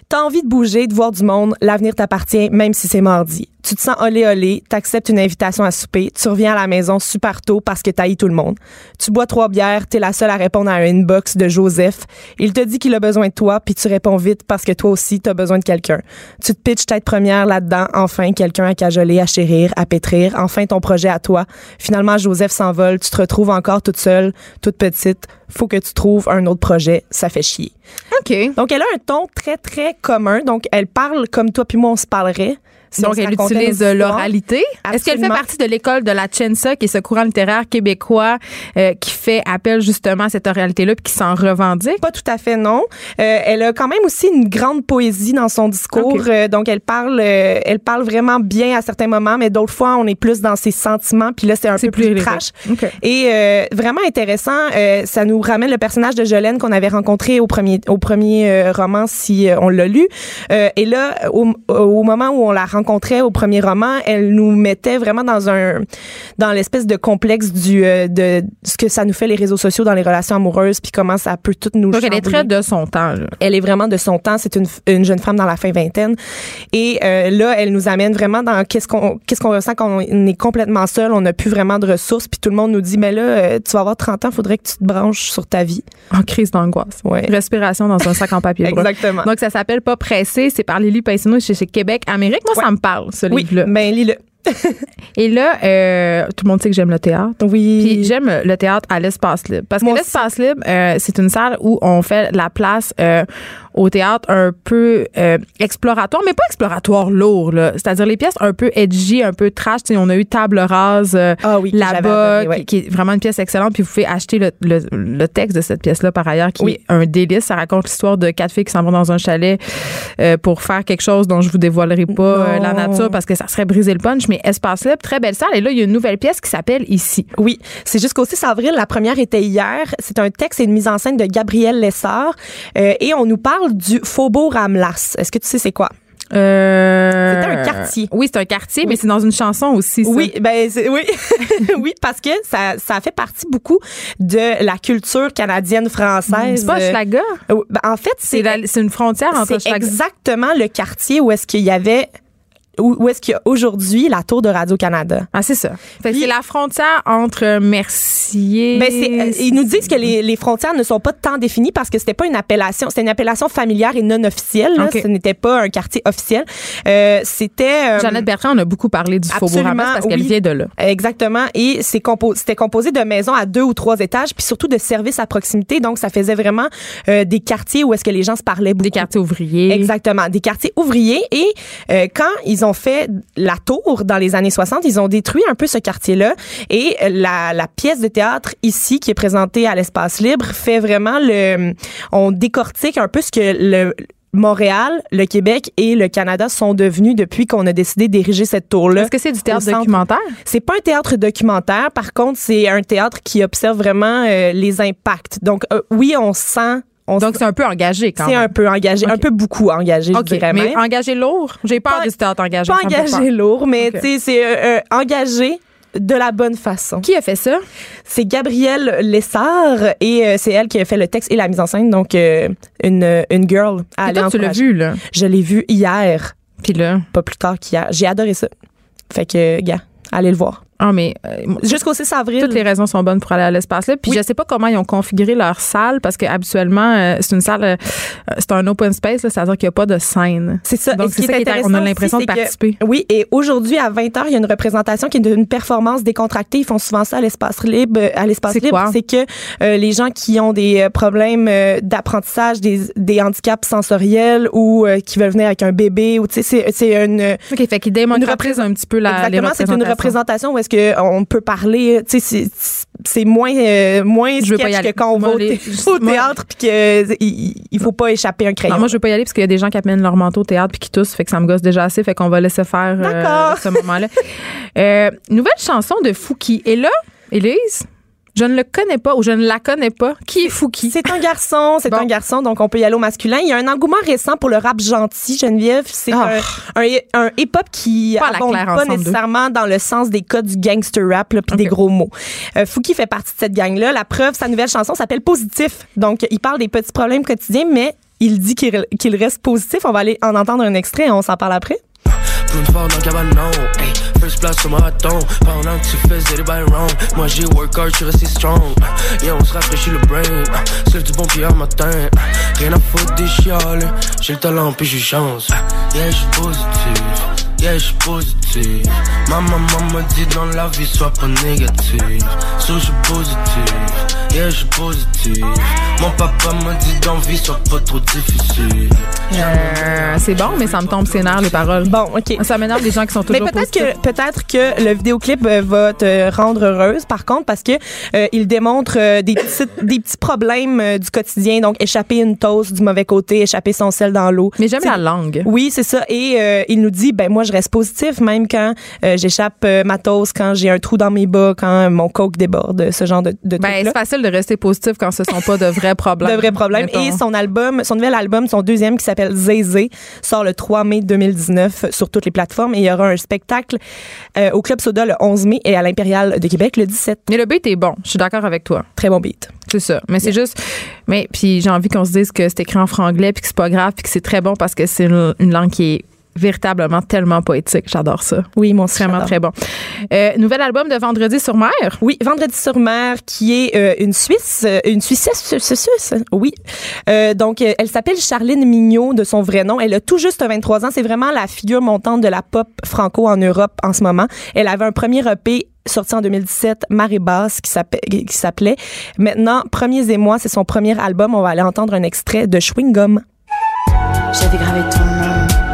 T'as envie de bouger, de voir du monde, l'avenir t'appartient, même si c'est mardi. Tu te sens olé olé, t'acceptes une invitation à souper, tu reviens à la maison super tôt parce que t'haïs tout le monde. Tu bois trois bières, t'es la seule à répondre à un inbox de Joseph. Il te dit qu'il a besoin de toi, puis tu réponds vite parce que toi aussi, t'as besoin de quelqu'un. Tu te pitches tête première là-dedans, enfin, quelqu'un à cajoler, à chérir, à pétrir, enfin ton projet à toi. Finalement, Joseph s'envole, tu te retrouves encore toute seule, toute petite. Faut que tu trouves un autre projet, ça fait chier. OK. Donc, elle a un ton très, très commun. Donc, elle parle comme toi puis moi, on se parlerait. Si Donc, elle utilise l'oralité. Est-ce qu'elle fait partie de l'école de la Chensa, qui est ce courant littéraire québécois euh, qui fait appel justement à cette oralité-là puis qui s'en revendique? Pas tout à fait, non. Euh, elle a quand même aussi une grande poésie dans son discours. Euh, donc, elle parle, euh, elle parle vraiment bien à certains moments, mais d'autres fois, on est plus dans ses sentiments. Puis là, c'est un peu plus, plus trash. Ok. Et euh, vraiment intéressant, euh, ça nous ramène le personnage de Jolene qu'on avait rencontré au premier, au premier roman, si on l'a lu. Euh, et là, au, au moment où on la rencontrait au premier roman, elle nous mettait vraiment dans un, dans l'espèce de complexe du, euh, de ce que ça nous fait les réseaux sociaux dans les relations amoureuses, puis comment ça peut tout nous Donc, elle est très de son temps. là. Elle est vraiment de son temps. C'est une, une jeune femme dans la fin vingtaine. Et euh, là, elle nous amène vraiment dans qu'est-ce qu'on qu'est-ce qu'on ressent quand on est complètement seul, on n'a plus vraiment de ressources, puis tout le monde nous dit, mais là, euh, tu vas avoir 30 ans, faudrait que tu te branches sur ta vie. En crise d'angoisse. Ouais. Respiration dans un sac en papier. Exactement. Donc, ça s'appelle Pas pressé. C'est par Lily Paisino chez, chez Québec, Amérique. Moi, ça me parle, ce oui, livre-là. ben lis-le. Et là, euh, tout le monde sait que j'aime le théâtre. Oui. Puis j'aime le théâtre à l'espace libre. Parce que Moi l'espace libre, euh, c'est une salle où on fait la place euh, au théâtre un peu euh, exploratoire, mais pas exploratoire lourd. là. C'est-à-dire les pièces un peu edgy, un peu trash. On a eu Table Rase euh, Ah oui, là-bas, qui, qui est vraiment une pièce excellente. Puis vous pouvez acheter le, le, le texte de cette pièce-là par ailleurs, qui Oui. est un délice. Ça raconte l'histoire de quatre filles qui s'en vont dans un chalet euh, pour faire quelque chose dont je vous dévoilerai pas la nature parce que ça serait briser le punch. Mais espace libre, très belle salle. Et là, il y a une nouvelle pièce qui s'appelle Ici. Oui, c'est jusqu'au 6 avril. La première était hier. C'est un texte et une mise en scène de Gabriel Lessard. Euh, et on nous parle du Faubourg Ramlas. Est-ce que tu sais c'est quoi? Euh, C'était un quartier. Oui, c'est un quartier, mais c'est dans une chanson aussi. ça. Oui, ben oui, oui, parce que ça, ça fait partie beaucoup de la culture canadienne française. c'est pas Schlager? Euh, ben, en fait, C'est une frontière entre c'est Schlager. exactement le quartier où est-ce qu'il y avait où, où est-ce qu'il y a aujourd'hui la tour de Radio Canada. Ah, c'est ça. Fait que Puis- c'est la frontière entre Mercier. Ben c'est, euh, ils nous disent que les, les frontières ne sont pas tant définies parce que c'était pas une appellation, c'était une appellation familière et non officielle. là. Ce n'était pas un quartier officiel. Euh, c'était euh, Jeannette Bertrand, on a beaucoup parlé du Faubourg parce qu'elle oui. vient de là. Exactement. Et c'est compo- c'était composé de maisons à deux ou trois étages, puis surtout de services à proximité. Donc, ça faisait vraiment euh, des quartiers où est-ce que les gens se parlaient beaucoup. Des quartiers ouvriers. Exactement, des quartiers ouvriers. Et euh, quand ils ont fait la tour dans les années 60, ils ont détruit un peu ce quartier-là. Et euh, la, la pièce de théâtre ici, qui est présentée à l'espace libre, fait vraiment le... On décortique un peu ce que le... Montréal, le Québec et le Canada sont devenus depuis qu'on a décidé d'ériger cette tour-là. Est-ce que c'est du théâtre documentaire? C'est pas un théâtre documentaire. Par contre, c'est un théâtre qui observe vraiment euh, les impacts. Donc, euh, oui, on sent. On Donc, c'est un peu engagé quand c'est même. un peu engagé, un peu beaucoup engagé, OK, je dirais mais même. engagé lourd? J'ai peur Pas- théâtre engagé. Pas engagé lourd, mais tu sais, c'est euh, euh, engagé de la bonne façon. Qui a fait ça? C'est Gabrielle Lessard et euh, c'est elle qui a fait le texte et la mise en scène, donc euh, une, une girl à aller toi, tu l'as vu, là? Je l'ai vu hier, Puis là? pas plus tard qu'hier. J'ai adoré ça. Fait que, gars, allez le voir. Ah, mais. euh, Jusqu'au 6 avril. Toutes les raisons sont bonnes pour aller à l'espace là. Puis Oui. je sais pas comment ils ont configuré leur salle parce que habituellement euh, c'est une salle, euh, c'est un open space, c'est-à-dire qu'il n'y a pas de scène. C'est ça. Donc ce c'est qui ça est qui est, on intéressant a l'impression de que- participer. Oui, et aujourd'hui à 20h, il y a une représentation qui est une performance décontractée. Ils font souvent ça à l'espace libre. À l'espace C'est libre, c'est que les gens qui ont des problèmes d'apprentissage, des, des handicaps sensoriels ou qui veulent venir avec un bébé, ou tu sais, c'est une OK, fait qu'ils démocratisent un petit peu la, exactement, c'est une représentation où est-ce que on peut parler, tu sais, c'est- moins euh, moins Je veux pas y sketch aller. que quand on va au, thé- théâtre puis que euh, il, il faut pas échapper un crayon. Non, moi, je veux pas y aller parce qu'il y a des gens qui amènent leur manteau au théâtre puis qui toussent, fait que ça me gosse déjà assez, fait qu'on va laisser faire euh, ce moment-là. Euh, nouvelle chanson de Fouki. Et là, Élise, je ne le connais pas ou je ne la connais pas. Qui est Fouki? C'est un garçon, c'est Bon. un garçon, donc on peut y aller au masculin. Il y a un engouement récent pour le rap gentil, Geneviève. C'est Ah. un, un, un hip-hop qui Pas abonde pas nécessairement dans le sens des codes du gangster rap puis des gros mots. Euh, Fouki fait partie de cette gang-là. La preuve, sa nouvelle chanson s'appelle Positif. Donc, il parle des petits problèmes quotidiens, mais il dit qu'il qu'il reste positif. On va aller en entendre un extrait et on s'en parle après. Plus une dans le cabanon, hey, first place au marathon. Pendant que tu faisais des bails wrong, moi j'ai work hard, je suis strong. Yeah, on se rafraîchit le brain, c'est du bon pied en matin. Rien à foutre des chiales, j'ai le talent puis j'ai chance. Yeah, je suis positif. Yeah, je positif. Ma maman m'a dit dans la vie, sois pas négatif. So, je positif. Yeah, je suis positif. Mon papa m'a dit dans la vie, sois pas trop difficile. Euh, c'est bon, mais ça me tombe sénère les paroles. Bon, OK. Ça m'énerve les gens qui sont Mais toujours peut-être positifs. que peut-être que le vidéoclip euh, va te rendre heureuse par contre parce que euh, il démontre euh, des petits des petits problèmes euh, du quotidien donc échapper une toast du mauvais côté, échapper son sel dans l'eau. Mais j'aime la langue. Oui, c'est ça et euh, il nous dit ben moi je reste positif même quand euh, j'échappe euh, ma toast, quand j'ai un trou dans mes bas, quand mon coke déborde, ce genre de, de Ben, trucs-là. c'est facile de rester positif quand ce sont pas de vrais problèmes. de vrais problèmes. Mettons. Et son album, son nouvel album, son deuxième qui s'appelle Zézé, sort le 3 mai 2019 sur toutes les plateformes. Et il y aura un spectacle euh, au Club Soda le 11 mai et à l'Impérial de Québec le 17. Mais le beat est bon. Je suis d'accord avec toi. Très bon beat. C'est ça. Mais c'est juste. Mais puis j'ai envie qu'on se dise que c'est écrit en franglais puis que c'est pas grave puis que c'est très bon parce que c'est une, une langue qui est véritablement tellement poétique. J'adore ça. Oui, mon Vraiment très bon. Euh, nouvel album de Vendredi sur mer. Oui, Vendredi sur mer, qui est euh, une Suisse, euh, une Suissesse, Suisse, Suisse, oui. Euh, donc, elle s'appelle Charline Mignot de son vrai nom. Elle a tout juste 23 ans. C'est vraiment la figure montante de la pop franco en Europe en ce moment. Elle avait un premier EP sorti en 2017, Marée basse, qui s'appelait, qui s'appelait. Maintenant, Premiers et moi, c'est son premier album. On va aller entendre un extrait de Chewing Gum. J'avais gravé ton nom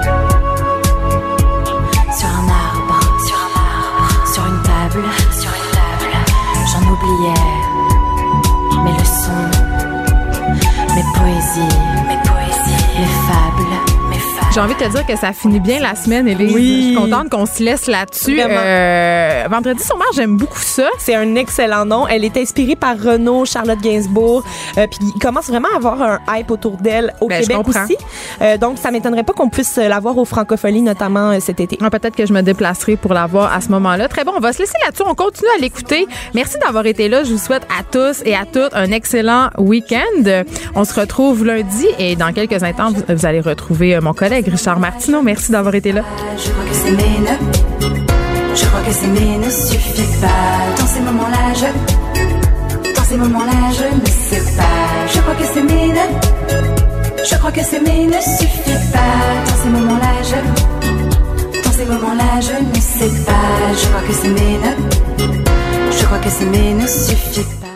Mes leçons, mes poésies, J'ai envie de te dire que ça finit bien la semaine, Élise. Oui. Je suis contente qu'on se laisse là-dessus. Euh, Vendredi sur mer, j'aime beaucoup ça. C'est un excellent nom. Elle est inspirée par Renaud, Charlotte Gainsbourg. Euh, puis il commence vraiment à avoir un hype autour d'elle au Ben, Québec aussi. Euh, donc ça m'étonnerait pas qu'on puisse la voir aux Francopholies, notamment cet été. Ah, Peut-être que je me déplacerai pour la voir à ce moment-là. Très bon, on va se laisser là-dessus. On continue à l'écouter. Merci d'avoir été là. Je vous souhaite à tous et à toutes un excellent week-end. On se retrouve lundi et dans quelques instants, vous, allez retrouver mon collègue Richard Martineau. Merci d'avoir été là. Je crois que mais ne. Je crois que mais ne suffit pas. Dans ces moments-là, je. Dans ces moments-là, je ne sais pas. Je crois que mais ne. Je crois que mais ne suffit pas. Dans ces moments-là, je. Dans ces moments-là, je ne sais pas. Je crois que mais ne. Je crois que mais ne suffit pas.